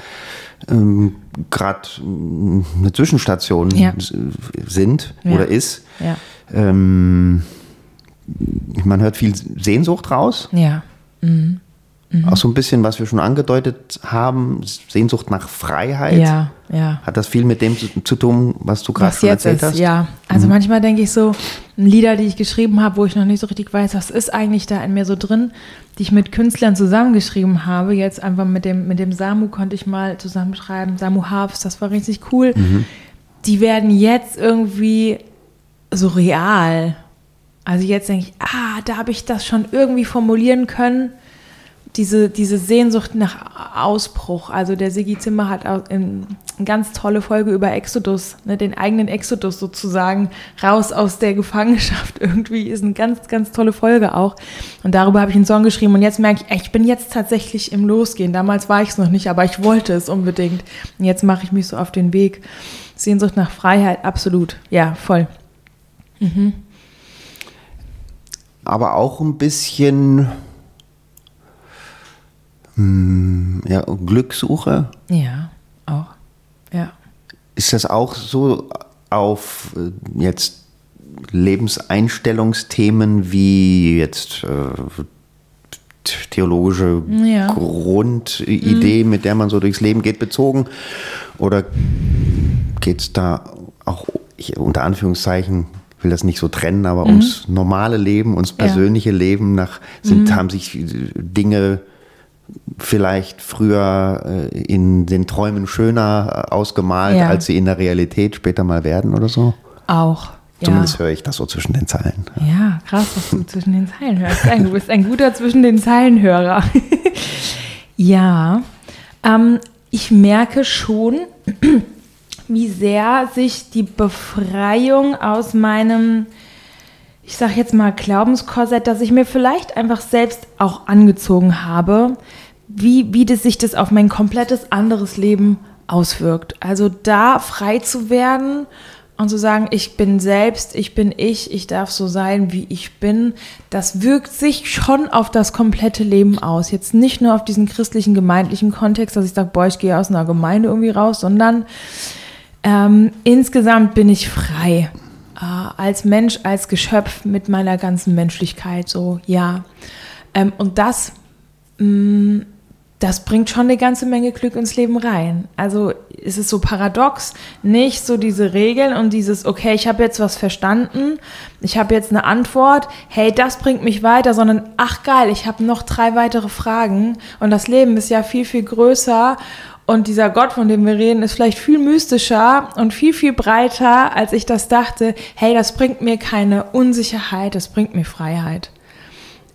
ähm, gerade eine Zwischenstation ja. sind ja. oder ist. Ähm, man hört viel Sehnsucht raus.
Ja. Mhm.
Mhm. Auch so ein bisschen, was wir schon angedeutet haben, Sehnsucht nach Freiheit.
Ja, ja.
Hat das viel mit dem zu, zu tun, was du gerade erzählt ist, hast?
Ja, also mhm. manchmal denke ich so, Lieder, die ich geschrieben habe, wo ich noch nicht so richtig weiß, was ist eigentlich da in mir so drin, die ich mit Künstlern zusammengeschrieben habe. Jetzt einfach mit dem, mit dem Samu konnte ich mal zusammenschreiben, Samu Harfs, das war richtig cool. Mhm. Die werden jetzt irgendwie so real. Also jetzt denke ich, ah, da habe ich das schon irgendwie formulieren können diese, diese Sehnsucht nach Ausbruch. Also der Sigi Zimmer hat auch eine ganz tolle Folge über Exodus, ne, den eigenen Exodus sozusagen, raus aus der Gefangenschaft irgendwie, ist eine ganz, ganz tolle Folge auch. Und darüber habe ich einen Song geschrieben und jetzt merke ich, ich bin jetzt tatsächlich im Losgehen. Damals war ich es noch nicht, aber ich wollte es unbedingt. Und jetzt mache ich mich so auf den Weg. Sehnsucht nach Freiheit, absolut. Ja, voll. Mhm.
Aber auch ein bisschen hm, ja, Glückssuche?
Ja, auch. Ja.
Ist das auch so auf äh, jetzt Lebenseinstellungsthemen wie jetzt äh, theologische ja. Grundidee, mhm. mit der man so durchs Leben geht, bezogen? Oder geht es da auch ich, unter Anführungszeichen, ich will das nicht so trennen, aber mhm. ums normale Leben, ums persönliche ja. Leben nach sind, mhm. haben sich Dinge vielleicht früher äh, in den Träumen schöner äh, ausgemalt, ja. als sie in der Realität später mal werden oder so?
Auch.
Zumindest ja. höre ich das so zwischen den Zeilen.
Ja, krass, was du zwischen den Zeilen hörst. Du bist ein guter zwischen den Zeilenhörer. ja, ähm, ich merke schon, wie sehr sich die Befreiung aus meinem ich sage jetzt mal Glaubenskorsett, das ich mir vielleicht einfach selbst auch angezogen habe, wie, wie das sich das auf mein komplettes anderes Leben auswirkt. Also da frei zu werden und zu sagen, ich bin selbst, ich bin ich, ich darf so sein, wie ich bin, das wirkt sich schon auf das komplette Leben aus. Jetzt nicht nur auf diesen christlichen, gemeindlichen Kontext, dass ich sage, boah, ich gehe aus einer Gemeinde irgendwie raus, sondern ähm, insgesamt bin ich frei. Äh, als Mensch, als Geschöpf mit meiner ganzen Menschlichkeit, so, ja. Ähm, und das mh, mm, das bringt schon eine ganze Menge Glück ins Leben rein. Also es ist so paradox, nicht so diese Regeln und dieses, okay, ich habe jetzt was verstanden, ich habe jetzt eine Antwort, hey, das bringt mich weiter, sondern ach geil, ich habe noch drei weitere Fragen und das Leben ist ja viel, viel größer und dieser Gott, von dem wir reden, ist vielleicht viel mystischer und viel, viel breiter, als ich das dachte. Hey, das bringt mir keine Unsicherheit, das bringt mir Freiheit.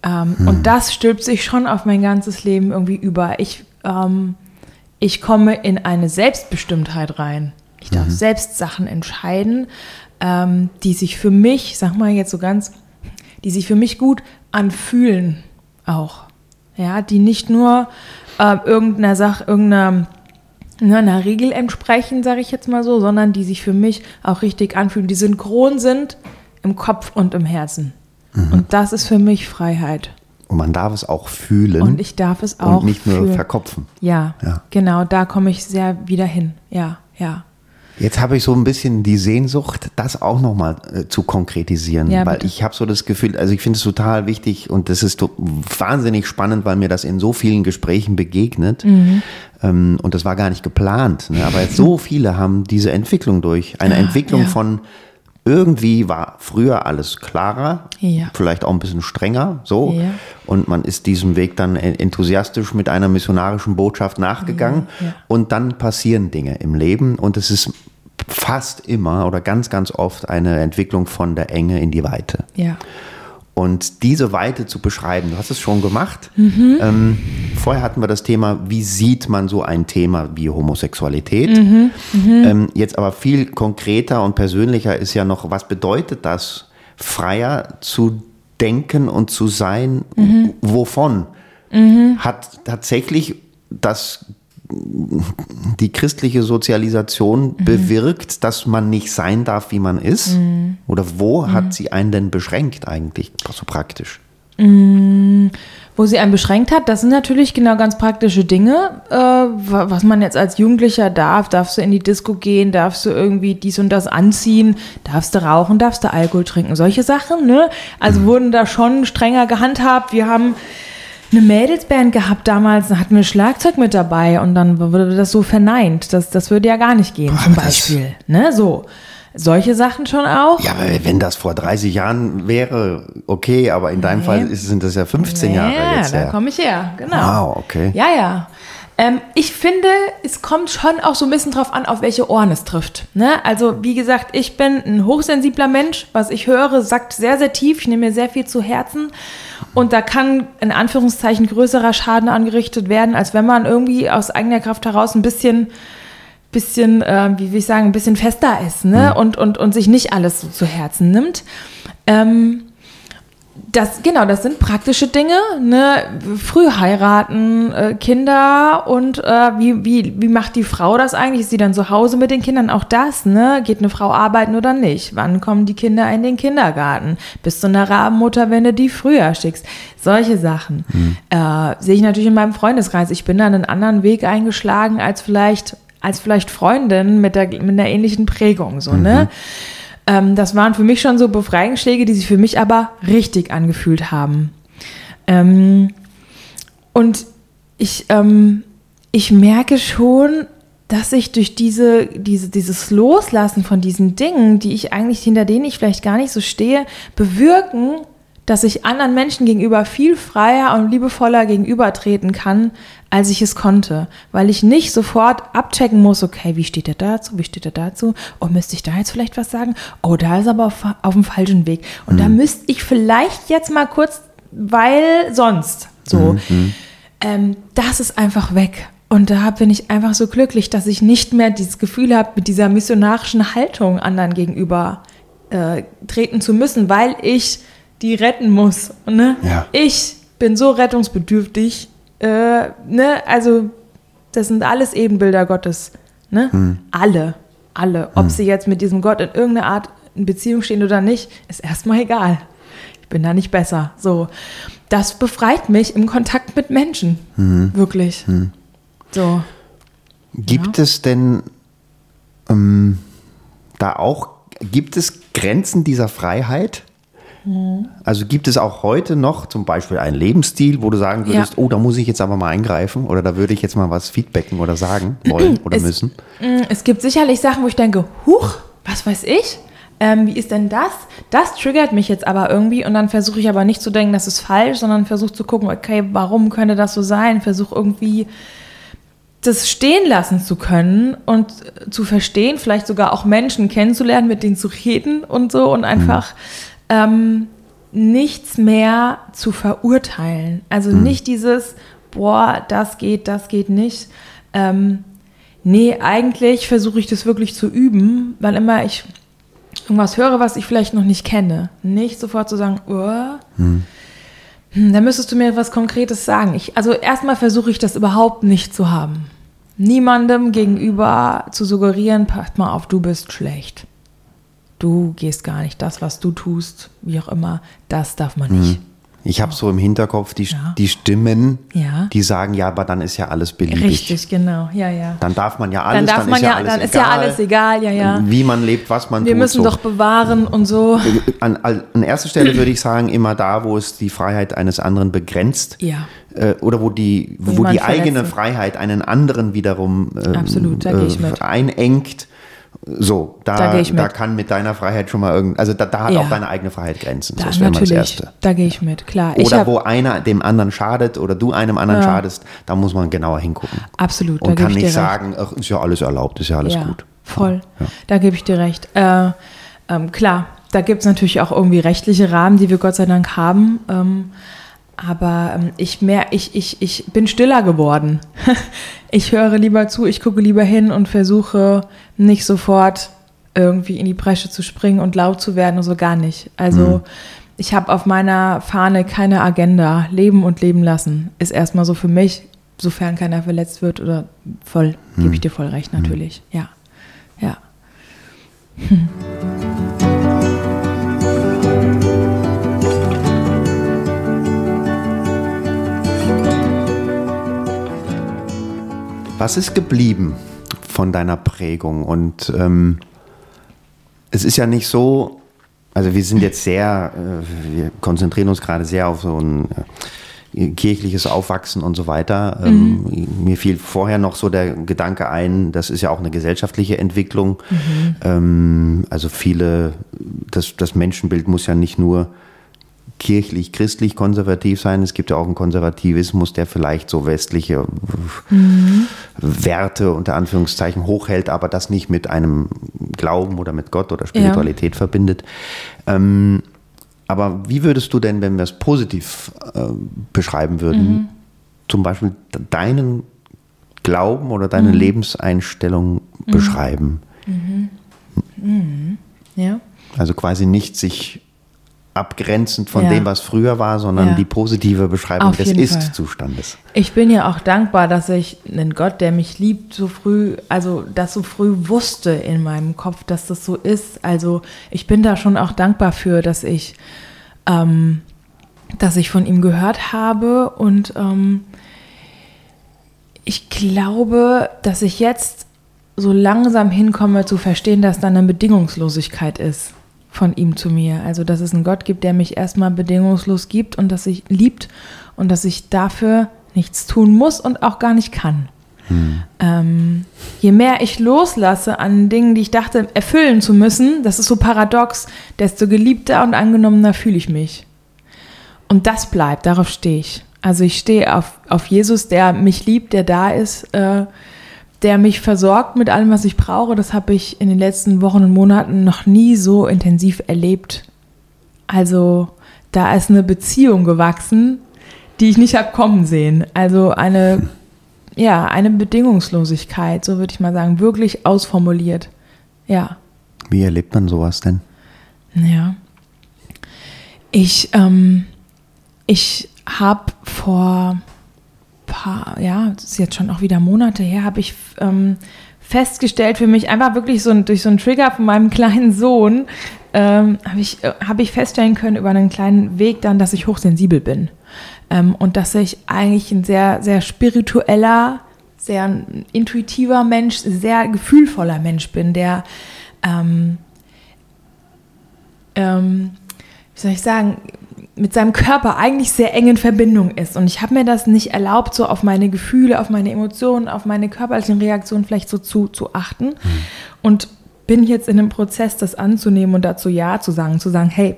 Ähm, hm. Und das stülpt sich schon auf mein ganzes Leben irgendwie über. Ich, ähm, ich komme in eine Selbstbestimmtheit rein. Ich darf mhm. selbst Sachen entscheiden, ähm, die sich für mich, sag mal jetzt so ganz, die sich für mich gut anfühlen auch. Ja, die nicht nur äh, irgendeiner Sache, irgendeiner ne, einer Regel entsprechen, sage ich jetzt mal so, sondern die sich für mich auch richtig anfühlen, die synchron sind im Kopf und im Herzen. Mhm. Und das ist für mich Freiheit.
Und man darf es auch fühlen.
Und ich darf es auch.
Und nicht nur fühlen. verkopfen.
Ja, ja, genau, da komme ich sehr wieder hin. Ja, ja.
Jetzt habe ich so ein bisschen die Sehnsucht, das auch nochmal äh, zu konkretisieren, ja, weil ich habe so das Gefühl, also ich finde es total wichtig und das ist wahnsinnig spannend, weil mir das in so vielen Gesprächen begegnet mhm. ähm, und das war gar nicht geplant. Ne? Aber jetzt so viele haben diese Entwicklung durch, eine ah, Entwicklung ja. von irgendwie war früher alles klarer, ja. vielleicht auch ein bisschen strenger, so. Ja. Und man ist diesem Weg dann enthusiastisch mit einer missionarischen Botschaft nachgegangen. Ja. Und dann passieren Dinge im Leben und es ist fast immer oder ganz, ganz oft eine Entwicklung von der Enge in die Weite.
Ja.
Und diese Weite zu beschreiben, du hast es schon gemacht. Mhm. Ähm, vorher hatten wir das Thema, wie sieht man so ein Thema wie Homosexualität? Mhm. Mhm. Ähm, jetzt aber viel konkreter und persönlicher ist ja noch, was bedeutet das, freier zu denken und zu sein? Mhm. Wovon? Mhm. Hat tatsächlich das die christliche Sozialisation mhm. bewirkt, dass man nicht sein darf, wie man ist? Mhm. Oder wo mhm. hat sie einen denn beschränkt eigentlich, so praktisch?
Mhm. Wo sie einen beschränkt hat, das sind natürlich genau ganz praktische Dinge, äh, was man jetzt als Jugendlicher darf. Darfst du in die Disco gehen, darfst du irgendwie dies und das anziehen, darfst du rauchen, darfst du Alkohol trinken, solche Sachen. Ne? Also mhm. wurden da schon strenger gehandhabt. Wir haben eine Mädelsband gehabt damals, da hatten wir Schlagzeug mit dabei und dann wurde das so verneint. Das, das würde ja gar nicht gehen, Boah, zum Beispiel. Ne, so. Solche Sachen schon auch?
Ja, aber wenn das vor 30 Jahren wäre, okay, aber in deinem nee. Fall sind das ja 15 nee, Jahre jetzt.
Ja, da komme ich her, genau.
Wow, okay.
Ja, ja. Ähm, ich finde, es kommt schon auch so ein bisschen drauf an, auf welche Ohren es trifft. Ne? Also, wie gesagt, ich bin ein hochsensibler Mensch. Was ich höre, sagt sehr, sehr tief. Ich nehme mir sehr viel zu Herzen. Und da kann in Anführungszeichen größerer Schaden angerichtet werden, als wenn man irgendwie aus eigener Kraft heraus ein bisschen, bisschen, äh, wie will ich sagen, ein bisschen fester ist ne? Mhm. und, und, und sich nicht alles so zu Herzen nimmt. Ähm, das, genau, das sind praktische Dinge, ne? Früh heiraten, äh, Kinder und äh, wie, wie, wie macht die Frau das eigentlich? Ist sie dann zu Hause mit den Kindern? Auch das, ne? Geht eine Frau arbeiten oder nicht? Wann kommen die Kinder in den Kindergarten? Bist du eine Rabenmutter, wenn du die früher schickst? Solche Sachen. Mhm. Äh, sehe ich natürlich in meinem Freundeskreis. Ich bin da einen anderen Weg eingeschlagen als vielleicht, als vielleicht Freundin mit der, mit einer ähnlichen Prägung, so, ne? mhm. ne? Ähm, das waren für mich schon so Befreiungsschläge, die sich für mich aber richtig angefühlt haben. Ähm, und ich, ähm, ich merke schon, dass ich durch diese, diese, dieses Loslassen von diesen Dingen, die ich eigentlich, hinter denen ich vielleicht gar nicht so stehe, bewirken, dass ich anderen Menschen gegenüber viel freier und liebevoller gegenübertreten kann, als ich es konnte, weil ich nicht sofort abchecken muss, okay, wie steht er dazu, wie steht er dazu, oh, müsste ich da jetzt vielleicht was sagen, oh, da ist aber auf, auf dem falschen Weg. Und mhm. da müsste ich vielleicht jetzt mal kurz, weil sonst, so, mhm. ähm, das ist einfach weg. Und da bin ich einfach so glücklich, dass ich nicht mehr dieses Gefühl habe, mit dieser missionarischen Haltung anderen gegenüber äh, treten zu müssen, weil ich die retten muss. Ne? Ja. Ich bin so rettungsbedürftig. Äh, ne? Also, das sind alles Ebenbilder Gottes. Ne? Hm. Alle. Alle. Ob sie jetzt mit diesem Gott in irgendeiner Art in Beziehung stehen oder nicht, ist erstmal egal. Ich bin da nicht besser. So. Das befreit mich im Kontakt mit Menschen. Wirklich. So.
Gibt es denn ähm, da auch, gibt es Grenzen dieser Freiheit? Also gibt es auch heute noch zum Beispiel einen Lebensstil, wo du sagen würdest,
Ja.
oh, da muss ich jetzt aber mal eingreifen oder da würde ich jetzt mal was feedbacken oder sagen wollen oder
Es-
müssen?
Mm, Es gibt sicherlich Sachen, wo ich denke, huch, was weiß ich? Ähm, wie ist denn das? Das triggert mich jetzt aber irgendwie und dann versuche ich aber nicht zu denken, das ist falsch, sondern versuche zu gucken, okay, warum könnte das so sein? Versuche irgendwie das stehen lassen zu können und zu verstehen, vielleicht sogar auch Menschen kennenzulernen, mit denen zu reden und so und einfach ähm, nichts mehr zu verurteilen. Also nicht dieses, boah, das geht, das geht nicht. Ähm, nee, eigentlich versuche ich das wirklich zu üben, weil immer ich irgendwas höre, was ich vielleicht noch nicht kenne. Nicht sofort zu sagen, oh, hm, dann müsstest du mir was Konkretes sagen. Ich, also erstmal versuche ich das überhaupt nicht zu haben. Niemandem gegenüber zu suggerieren, pass mal auf, du bist schlecht. Du gehst gar nicht. Das, was du tust, wie auch immer, das darf man nicht.
Ich habe so im Hinterkopf die,
Ja.
die Stimmen,
Ja.
die sagen, ja, aber dann ist ja alles beliebig.
Richtig, genau. Ja, ja.
Dann darf man ja alles,
Dann darf man
ist ja, alles
dann ist
egal,
ja alles egal, ja, ja.
Wie man lebt, was man
Wir
tut.
müssen
so.
doch bewahren und so.
An, an an erster Stelle würde ich sagen, immer da, wo es die Freiheit eines anderen begrenzt.
Ja.
Äh, oder wo die, wo die eigene
verletzt.
Freiheit einen anderen wiederum ähm,
Absolut, gehe ich mit.
einengt. So, da,
Da
da kann mit deiner Freiheit schon mal irgend, also da, da hat
Ja.
auch deine eigene Freiheit Grenzen.
Da,
das wäre mal das Erste.
da gehe ich mit, klar. ich
Oder wo einer dem anderen schadet oder du einem anderen
Ja.
schadest, da muss man genauer hingucken.
Absolut,
Und kann
ich
nicht sagen, ach, ist ja alles erlaubt, ist ja alles
ja,
gut.
Voll. Da gebe ich dir recht. Äh, ähm, klar, da gibt es natürlich auch irgendwie rechtliche Rahmen, die wir Gott sei Dank haben. Ähm, aber ähm, ich, mehr, ich, ich, ich bin stiller geworden. ich höre lieber zu, ich gucke lieber hin und versuche nicht sofort irgendwie in die Bresche zu springen und laut zu werden so gar nicht. Also ich habe auf meiner Fahne keine Agenda. Leben und leben lassen ist erstmal so für mich, sofern keiner verletzt wird oder voll, gebe ich dir voll recht, natürlich. Ja. Ja.
Was ist geblieben von deiner Prägung? Und ähm, es ist ja nicht so, also wir sind jetzt sehr, äh, wir konzentrieren uns gerade sehr auf so ein äh, kirchliches Aufwachsen und so weiter. Ähm, mir fiel vorher noch so der Gedanke ein, das ist ja auch eine gesellschaftliche Entwicklung. Ähm, also viele, das, das Menschenbild muss ja nicht nur kirchlich, christlich konservativ sein. Es gibt ja auch einen Konservativismus, der vielleicht so westliche Werte unter Anführungszeichen hochhält, aber das nicht mit einem Glauben oder mit Gott oder Spiritualität verbindet. Ähm, aber wie würdest du denn, wenn wir es positiv äh, beschreiben würden, zum Beispiel de- deinen Glauben oder deine Lebenseinstellung beschreiben?
Ja.
Also quasi nicht sich abgrenzend von
Ja.
dem, was früher war, sondern
Ja.
die positive Beschreibung
Auf
des. Ist-Zustandes.
Ich bin ja auch dankbar, dass ich einen Gott, der mich liebt, so früh, also das so früh wusste in meinem Kopf, dass das so ist. Also ich bin da schon auch dankbar für, dass ich, ähm, dass ich von ihm gehört habe und ähm, ich glaube, dass ich jetzt so langsam hinkomme zu verstehen, dass da eine Bedingungslosigkeit ist von ihm zu mir. Also, dass es einen Gott gibt, der mich erstmal bedingungslos gibt und dass ich liebt und dass ich dafür nichts tun muss und auch gar nicht kann. Ähm, je mehr ich loslasse an Dingen, die ich dachte erfüllen zu müssen, das ist so paradox, desto geliebter und angenommener fühle ich mich. Und das bleibt, darauf stehe ich. Also ich stehe auf, auf Jesus, der mich liebt, der da ist, äh, der mich versorgt mit allem, was ich brauche. Das habe ich in den letzten Wochen und Monaten noch nie so intensiv erlebt. Also da ist eine Beziehung gewachsen, die ich nicht habe kommen sehen. Also eine, ja, eine Bedingungslosigkeit, so würde ich mal sagen, wirklich ausformuliert. Ja.
Wie erlebt man sowas denn?
Ja. Ich, ähm, ich habe vor paar, ja, das ist jetzt schon auch wieder Monate her, habe ich ähm, festgestellt für mich, einfach wirklich so ein, durch so einen Trigger von meinem kleinen Sohn, ähm, habe ich, äh, hab ich feststellen können über einen kleinen Weg dann, dass ich hochsensibel bin. Ähm, und dass ich eigentlich ein sehr, sehr spiritueller, sehr intuitiver Mensch, sehr gefühlvoller Mensch bin, der, ähm, ähm, wie soll ich sagen, mit seinem Körper eigentlich sehr eng in Verbindung ist. Und ich habe mir das nicht erlaubt, so auf meine Gefühle, auf meine Emotionen, auf meine körperlichen Reaktionen vielleicht so zu, zu achten. Mhm. Und bin jetzt in einem Prozess, das anzunehmen und dazu Ja zu sagen, zu sagen, hey,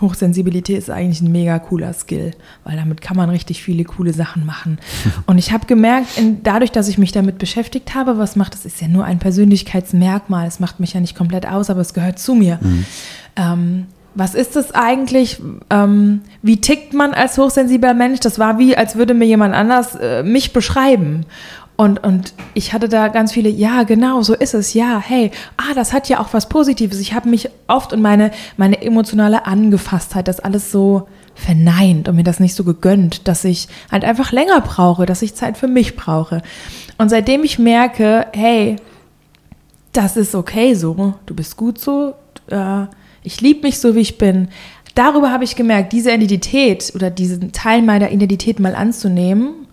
Hochsensibilität ist eigentlich ein mega cooler Skill, weil damit kann man richtig viele coole Sachen machen. Und ich habe gemerkt, in, dadurch, dass ich mich damit beschäftigt habe, was macht das, ist ja nur ein Persönlichkeitsmerkmal, es macht mich ja nicht komplett aus, aber es gehört zu mir. Mhm. Ähm, was ist das eigentlich? Ähm, wie tickt man als hochsensibler Mensch? Das war wie, als würde mir jemand anders äh, mich beschreiben. Und, und ich hatte da ganz viele, ja, genau, so ist es, ja, hey, ah, das hat ja auch was Positives. Ich habe mich oft und meine, meine emotionale Angefasstheit, das alles so verneint und mir das nicht so gegönnt, dass ich halt einfach länger brauche, dass ich Zeit für mich brauche. Und seitdem ich merke, hey, das ist okay so, du bist gut so, äh, ich liebe mich so, wie ich bin. Darüber habe ich gemerkt, diese Identität oder diesen Teil meiner Identität mal anzunehmen,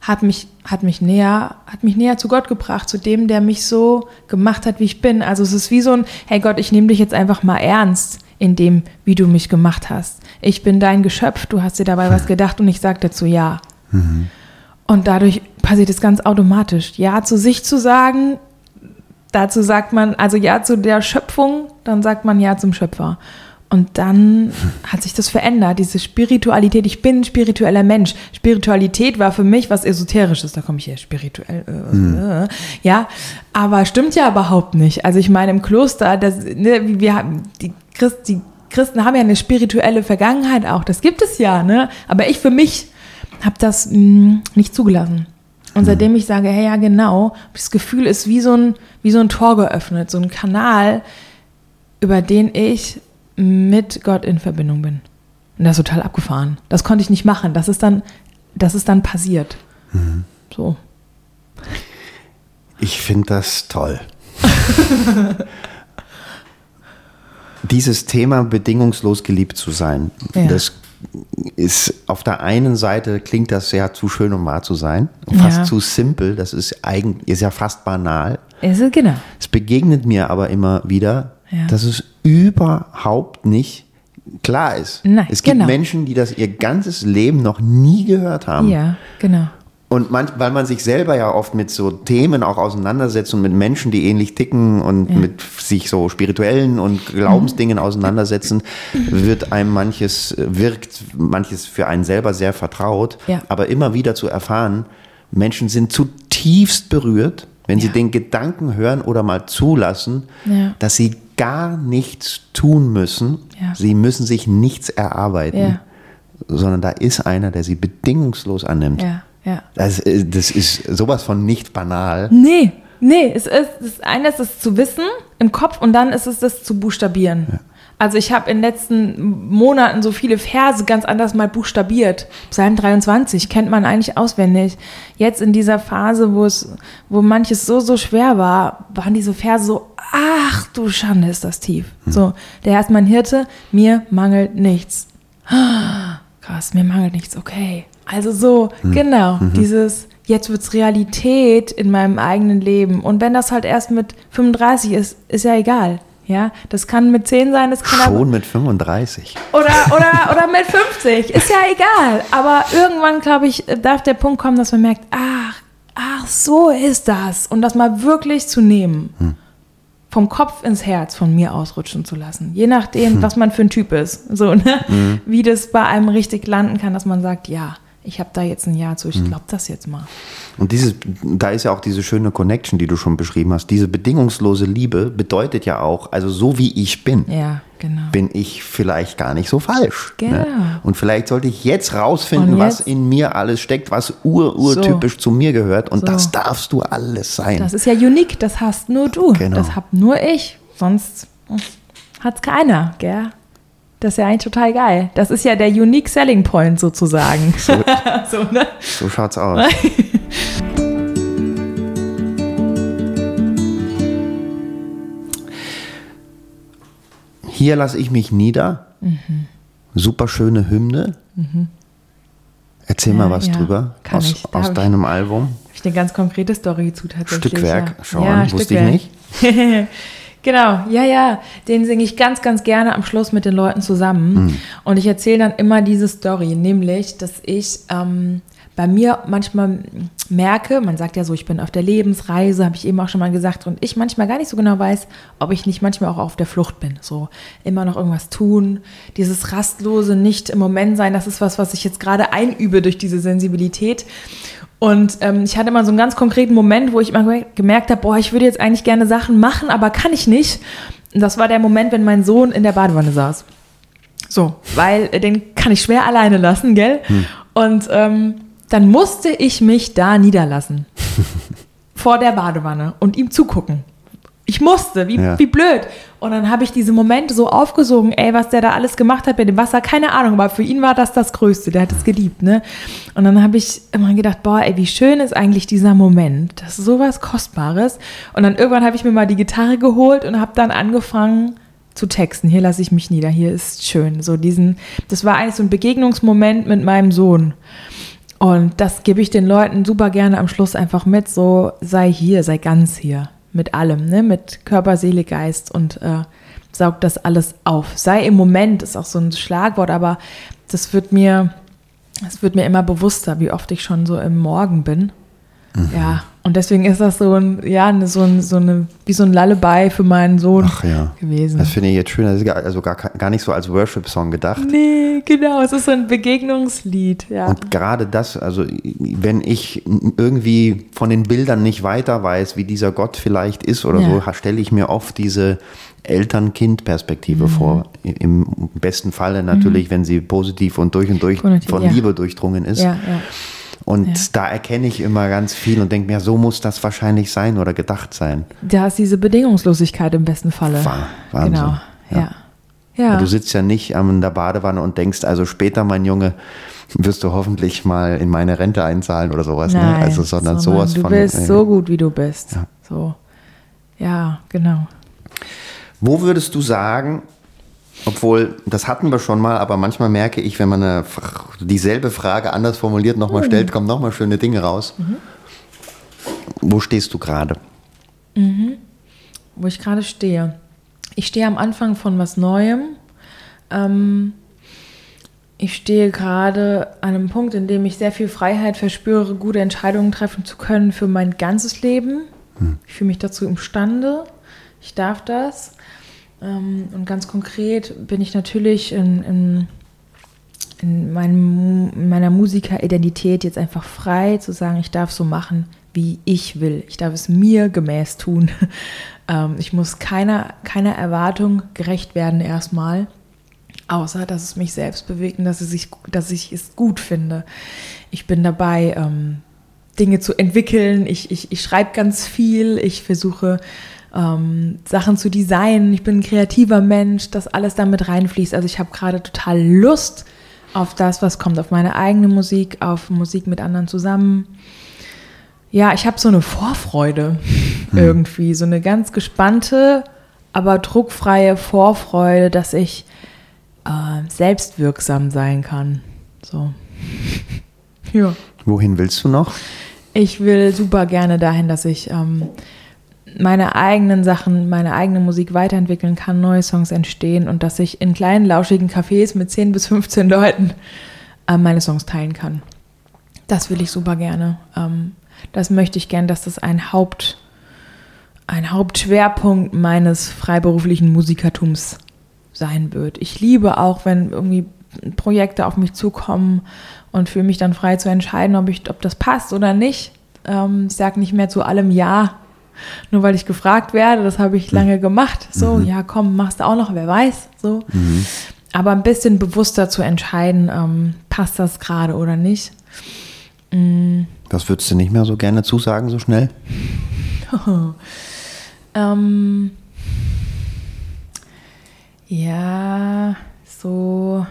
hat mich, hat mich näher, hat mich näher zu Gott gebracht, zu dem, der mich so gemacht hat, wie ich bin. Also es ist wie so ein, hey Gott, ich nehme dich jetzt einfach mal ernst in dem, wie du mich gemacht hast. Ich bin dein Geschöpf, du hast dir dabei was gedacht und ich sage dazu ja. Mhm. Und dadurch passiert es ganz automatisch. Ja zu sich zu sagen, dazu sagt man, also ja zu der Schöpfung, dann sagt man ja zum Schöpfer. Und dann hat sich das verändert, diese Spiritualität. Ich bin ein spiritueller Mensch. Spiritualität war für mich was Esoterisches. Da komme ich her, spirituell. Äh, mhm. äh, ja, aber stimmt ja überhaupt nicht. Also ich meine, im Kloster, das, ne, wir haben, die, Christ, die Christen haben ja eine spirituelle Vergangenheit auch. Das gibt es ja, ne? Aber ich für mich habe das mh, hm, nicht zugelassen. Und seitdem ich sage, hey, ja, genau, das Gefühl ist wie so ein, wie so ein Tor geöffnet, so ein Kanal, über den ich mit Gott in Verbindung bin. Und das ist total abgefahren. Das konnte ich nicht machen. Das ist dann, das ist dann passiert. Mhm. So.
Ich finde das toll. Dieses Thema bedingungslos geliebt zu sein, ja. das ist auf der einen Seite klingt das ja zu schön, um wahr zu sein, fast ja. zu simpel. Das ist eigentlich ist ja fast banal.
Ist es genau.
Es begegnet mir aber immer wieder, ja. dass es überhaupt nicht klar ist. Nein, es gibt genau. Menschen, die das ihr ganzes Leben noch nie gehört haben.
Ja, genau.
Und man, weil man sich selber ja oft mit so Themen auch auseinandersetzt und mit Menschen, die ähnlich ticken und ja. mit sich so spirituellen und Glaubensdingen mhm. auseinandersetzen, wird einem manches, wirkt manches für einen selber sehr vertraut. Ja. Aber immer wieder zu erfahren, Menschen sind zutiefst berührt, wenn ja. sie den Gedanken hören oder mal zulassen, dass sie gar nichts tun müssen. Sie müssen sich nichts erarbeiten, sondern da ist einer, der sie bedingungslos annimmt. Ja. Ja. Das, äh, das ist sowas von nicht banal.
Nee, nee. Es ist, das eine ist es zu wissen im Kopf und dann ist es das zu buchstabieren. Ja. Also ich habe in den letzten Monaten so viele Verse ganz anders mal buchstabiert. Psalm 23 kennt man eigentlich auswendig. Jetzt in dieser Phase, wo es, wo manches so, so schwer war, waren diese Verse so, ach du Schande, ist das tief. Hm. So, der Herr ist mein Hirte, mir mangelt nichts. Krass, mir mangelt nichts, okay. Also so, mhm. genau, mhm. dieses, jetzt wird es Realität in meinem eigenen Leben. Und wenn das halt erst mit 35 ist, ist ja egal. Ja, das kann mit 10 sein, das kann
Schon mit 35.
Oder, oder, oder mit 50, ist ja egal. Aber irgendwann, glaube ich, darf der Punkt kommen, dass man merkt, ach, ach, so ist das. Und das mal wirklich zu nehmen. Hm vom Kopf ins Herz von mir ausrutschen zu lassen. Je nachdem, hm. was man für ein Typ ist. So, ne? Hm. Wie das bei einem richtig landen kann, dass man sagt, ja, ich habe da jetzt ein Jahr zu, ich hm. glaube das jetzt mal.
Und dieses, da ist ja auch diese schöne Connection, die du schon beschrieben hast. Diese bedingungslose Liebe bedeutet ja auch, also so wie ich bin,
ja, genau.
bin ich vielleicht gar nicht so falsch. Ne? Genau. Ne? Und vielleicht sollte ich jetzt rausfinden, jetzt? was in mir alles steckt, was ur-urtypisch so. zu mir gehört. Und so. das darfst du alles sein.
Das ist ja unique, das hast nur du. Genau. Das hab nur ich. Sonst hat es keiner, gell? Das ist ja eigentlich total geil. Das ist ja der Unique Selling Point sozusagen. So,
so, ne? so schaut's aus. Hier lasse ich mich nieder.
Mhm.
Super schöne Hymne. Mhm. Erzähl mal was
ja,
drüber aus,
ich,
aus
deinem ich,
Album.
Habe ich eine ganz konkrete Story zu tatsächlich.
Stückwerk,
ja.
schauen,
ja,
wusste Stückwerk. ich nicht
genau, ja, ja. Den singe ich ganz, ganz gerne am Schluss mit den Leuten zusammen.
Hm.
Und ich erzähle dann immer diese Story, nämlich, dass ich ähm, bei mir manchmal merke, man sagt ja so, ich bin auf der Lebensreise, habe ich eben auch schon mal gesagt, und ich manchmal gar nicht so genau weiß, ob ich nicht manchmal auch auf der Flucht bin. So immer noch irgendwas tun, dieses rastlose nicht im Moment sein, das ist was, was ich jetzt gerade einübe durch diese Sensibilität. Und ähm, ich hatte mal so einen ganz konkreten Moment, wo ich immer gemerkt habe, boah, ich würde jetzt eigentlich gerne Sachen machen, aber kann ich nicht. Und das war der Moment, wenn mein Sohn in der Badewanne saß. So, weil äh, den kann ich schwer alleine lassen, gell? Und ähm, dann musste ich mich da niederlassen. vor der Badewanne und ihm zugucken. Ich musste, wie,
Ja.
wie blöd. Und dann habe ich diese Momente so aufgesogen, ey, was der da alles gemacht hat bei dem Wasser, keine Ahnung, aber für ihn war das das Größte, der hat es geliebt, ne? Und dann habe ich immer gedacht, boah, ey, wie schön ist eigentlich dieser Moment, das ist sowas Kostbares. Und dann irgendwann habe ich mir mal die Gitarre geholt und habe dann angefangen zu texten. Hier lasse ich mich nieder, hier ist schön. So diesen, das war eigentlich so ein Begegnungsmoment mit meinem Sohn. Und das gebe ich den Leuten super gerne am Schluss einfach mit, so sei hier, sei ganz hier, mit allem, ne? mit Körper, Seele, Geist und äh, saug das alles auf. Sei im Moment ist auch so ein Schlagwort, aber das wird mir, das wird mir immer bewusster, wie oft ich schon so im Morgen bin. Ja, und deswegen ist das so ein, ja, eine, so, ein, so eine, wie so ein Lullaby für meinen Sohn
Ach ja.
gewesen.
Das finde ich jetzt schön. Das ist gar, also gar, gar nicht so als Worship-Song gedacht.
nee, genau, es ist so ein Begegnungslied, ja.
Und gerade das, also wenn ich irgendwie von den Bildern nicht weiter weiß, wie dieser Gott vielleicht ist oder
Ja.
so, stelle ich mir oft diese Eltern-Kind-Perspektive
Mhm.
vor. Im besten Falle natürlich, wenn sie positiv und durch und durch
Positiv,
von
ja.
Liebe durchdrungen ist.
ja, ja.
Und
Ja.
da erkenne ich immer ganz viel und denke mir, so muss das wahrscheinlich sein oder gedacht sein.
Da ist diese Bedingungslosigkeit im besten Falle.
Wah- Wahnsinn.
Genau,
Ja.
ja. Ja,
Du sitzt ja nicht in der Badewanne und denkst, also später, mein Junge, wirst du hoffentlich mal in meine Rente einzahlen oder sowas. ne?
Nein,
Also, sondern, sowas
du
von.
bist
äh,
so gut, wie du bist.
Ja.
So. Ja, genau.
Wo würdest du sagen, obwohl, das hatten wir schon mal, aber manchmal merke ich, wenn man eine, dieselbe Frage anders formuliert
Mhm.
nochmal stellt, kommen nochmal schöne Dinge raus. Wo stehst du gerade?
Wo ich gerade stehe. Ich stehe am Anfang von was Neuem. Ähm, ich stehe gerade an einem Punkt, in dem ich sehr viel Freiheit verspüre, gute Entscheidungen treffen zu können für mein ganzes Leben. Ich fühle mich dazu imstande. Ich darf das. Ähm, und ganz konkret bin ich natürlich in, in, in, meinem, in meiner Musikeridentität jetzt einfach frei zu sagen, ich darf so machen, wie ich will. Ich darf es mir gemäß tun. ähm, ich muss keiner, keiner Erwartung gerecht werden erstmal. Außer, dass es mich selbst bewegt und dass, es sich, dass ich es gut finde. Ich bin dabei, ähm, Dinge zu entwickeln. Ich, ich, ich schreibe ganz viel. Ich versuche ähm, Sachen zu designen. Ich bin ein kreativer Mensch, das alles damit reinfließt. Also ich habe gerade total Lust auf das, was kommt, auf meine eigene Musik, auf Musik mit anderen zusammen. Ja, ich habe so eine Vorfreude irgendwie, so eine ganz gespannte, aber druckfreie Vorfreude, dass ich äh, selbstwirksam sein kann. So. ja.
Wohin willst du noch?
Ich will super gerne dahin, dass ich ähm, meine eigenen Sachen, meine eigene Musik weiterentwickeln kann, neue Songs entstehen und dass ich in kleinen, lauschigen Cafés mit 10 bis 15 Leuten äh, meine Songs teilen kann. Das will ich super gerne. Ähm, das möchte ich gerne, dass das ein Haupt, ein Hauptschwerpunkt meines freiberuflichen Musikertums sein wird. Ich liebe auch, wenn irgendwie Projekte auf mich zukommen und fühle mich dann frei zu entscheiden, ob, ich, ob das passt oder nicht. Ähm, ich sage nicht mehr zu allem Ja, nur weil ich gefragt werde. Das habe ich lange gemacht. So, ja, komm, machst du auch noch, wer weiß. So. Aber ein bisschen bewusster zu entscheiden, ähm, passt das gerade oder nicht.
Was würdest du nicht mehr so gerne zusagen, so schnell?
Ähm, ja, so.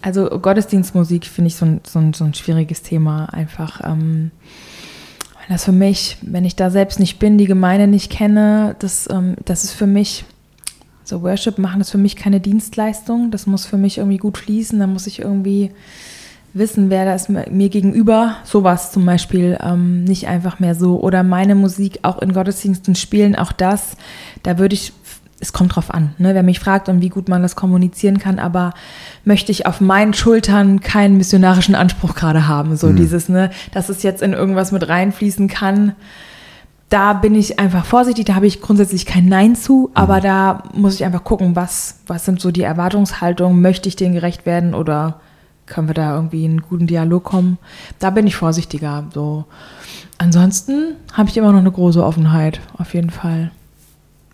Also Gottesdienstmusik finde ich so ein, so, ein, so ein schwieriges Thema einfach. Ähm, weil das für mich, wenn ich da selbst nicht bin, die Gemeinde nicht kenne, das, ähm, das ist für mich So Worship machen ist für mich keine Dienstleistung. Das muss für mich irgendwie gut fließen. Da muss ich irgendwie wissen, wer da ist mir gegenüber. Sowas zum Beispiel ähm, nicht einfach mehr so. Oder meine Musik auch in Gottesdiensten spielen, auch das. Da würde ich, es kommt drauf an, ne? wer mich fragt und wie gut man das kommunizieren kann, aber möchte ich auf meinen Schultern keinen missionarischen Anspruch gerade haben. So mhm. dieses, ne, dass es jetzt in irgendwas mit reinfließen kann da bin ich einfach vorsichtig, da habe ich grundsätzlich kein Nein zu, aber mhm. da muss ich einfach gucken, was, was sind so die Erwartungshaltungen, möchte ich denen gerecht werden oder können wir da irgendwie in einen guten Dialog kommen? Da bin ich vorsichtiger. So. Ansonsten habe ich immer noch eine große Offenheit, auf jeden Fall.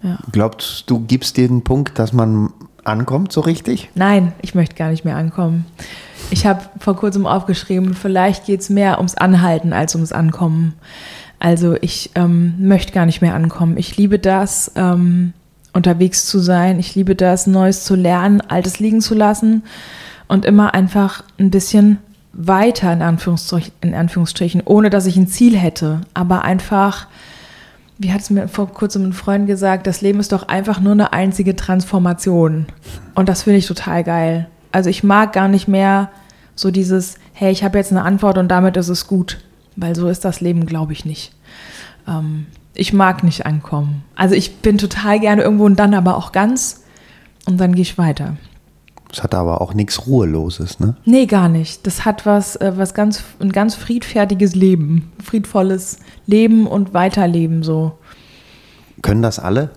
Ja. Glaubst du, gibst dir den Punkt, dass man ankommt so richtig?
Nein, ich möchte gar nicht mehr ankommen. Ich habe vor kurzem aufgeschrieben, vielleicht geht es mehr ums Anhalten als ums Ankommen. Also ich ähm, möchte gar nicht mehr ankommen. Ich liebe das, ähm, unterwegs zu sein. Ich liebe das, Neues zu lernen, Altes liegen zu lassen und immer einfach ein bisschen weiter in Anführungsstrichen, in Anführungsstrichen ohne dass ich ein Ziel hätte. Aber einfach, wie hat es mir vor kurzem ein Freund gesagt, das Leben ist doch einfach nur eine einzige Transformation. Und das finde ich total geil. Also ich mag gar nicht mehr so dieses, hey, ich habe jetzt eine Antwort und damit ist es gut. Weil so ist das Leben, glaube ich, nicht. Ähm, ich mag nicht ankommen. Also ich bin total gerne irgendwo und dann aber auch ganz und dann gehe ich weiter.
Das hat aber auch nichts Ruheloses, ne?
Nee, gar nicht. Das hat was, äh, was ganz, ein ganz friedfertiges Leben. Friedvolles Leben und Weiterleben so.
Können das alle?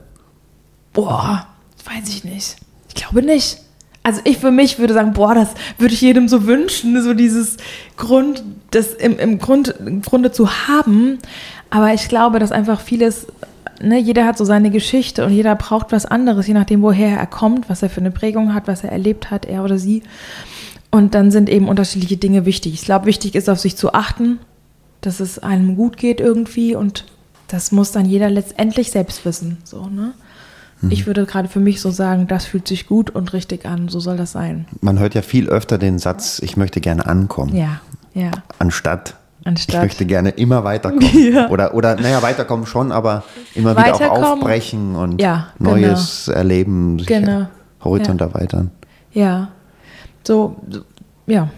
Boah, weiß ich nicht. Ich glaube nicht. Also ich für mich würde sagen, boah, das würde ich jedem so wünschen, so dieses Grund, das im, im, Grund, im Grunde zu haben. Aber ich glaube, dass einfach vieles, ne, jeder hat so seine Geschichte und jeder braucht was anderes, je nachdem, woher er kommt, was er für eine Prägung hat, was er erlebt hat, er oder sie. Und dann sind eben unterschiedliche Dinge wichtig. Ich glaube, wichtig ist, auf sich zu achten, dass es einem gut geht irgendwie und das muss dann jeder letztendlich selbst wissen. So, ne? Mhm. Ich würde gerade für mich so sagen, das fühlt sich gut und richtig an, so soll das sein.
Man hört ja viel öfter den Satz, ich möchte gerne ankommen.
Ja, ja.
Anstatt, Anstatt. ich möchte gerne immer weiterkommen. Ja. Oder, oder, naja, weiterkommen schon, aber immer wieder auch aufbrechen und ja, Neues genau. erleben, sich genau. Horizont ja. erweitern.
Ja, so, ja.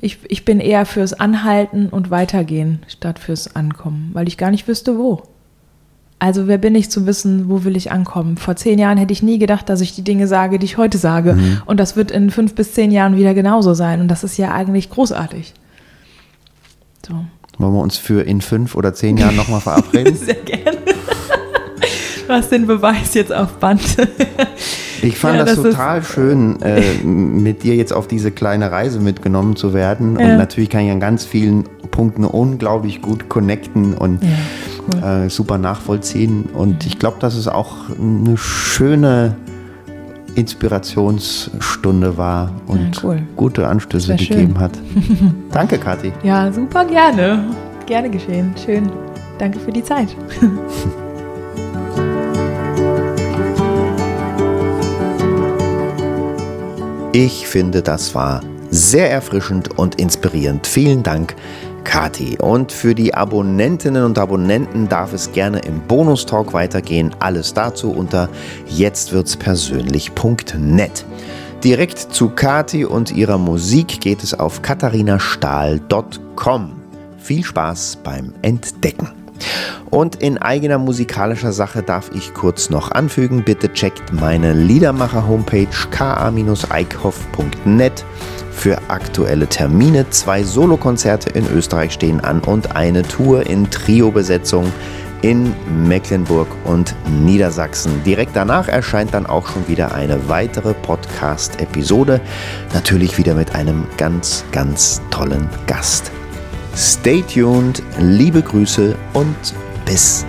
Ich, ich bin eher fürs Anhalten und Weitergehen statt fürs Ankommen, weil ich gar nicht wüsste, wo. Also wer bin ich zu wissen, wo will ich ankommen? Vor zehn Jahren hätte ich nie gedacht, dass ich die Dinge sage, die ich heute sage. Mhm. Und das wird in fünf bis zehn Jahren wieder genauso sein. Und das ist ja eigentlich großartig.
So. Wollen wir uns für in fünf oder zehn Jahren nochmal verabreden?
Sehr gerne. Du hast den Beweis jetzt auf Band.
Ich fand ja, das, das, total schön, äh, mit dir jetzt auf diese kleine Reise mitgenommen zu werden. Ja. Und natürlich kann ich an ganz vielen Punkten unglaublich gut connecten und ja cool. äh, super nachvollziehen. Und ich glaube, dass es auch eine schöne Inspirationsstunde war und ja, cool. gute Anstöße gegeben hat. Danke, Kathi.
Ja, super gerne. Gerne geschehen. Schön. Danke für die Zeit.
Ich finde, das war sehr erfrischend und inspirierend. Vielen Dank Kati. Und für die Abonnentinnen und Abonnenten darf es gerne im Bonustalk weitergehen. Alles dazu unter jetztwirdspersönlich.net. Direkt zu Kati und ihrer Musik geht es auf katharinastahl.com. Viel Spaß beim Entdecken. Und in eigener musikalischer Sache darf ich kurz noch anfügen, bitte checkt meine Liedermacher-Homepage ka-eickhoff.net für aktuelle Termine. Zwei Solokonzerte in Österreich stehen an und eine Tour in Trio-Besetzung in Mecklenburg und Niedersachsen. Direkt danach erscheint dann auch schon wieder eine weitere Podcast-Episode. Natürlich wieder mit einem ganz, ganz tollen Gast. Stay tuned, liebe Grüße und bis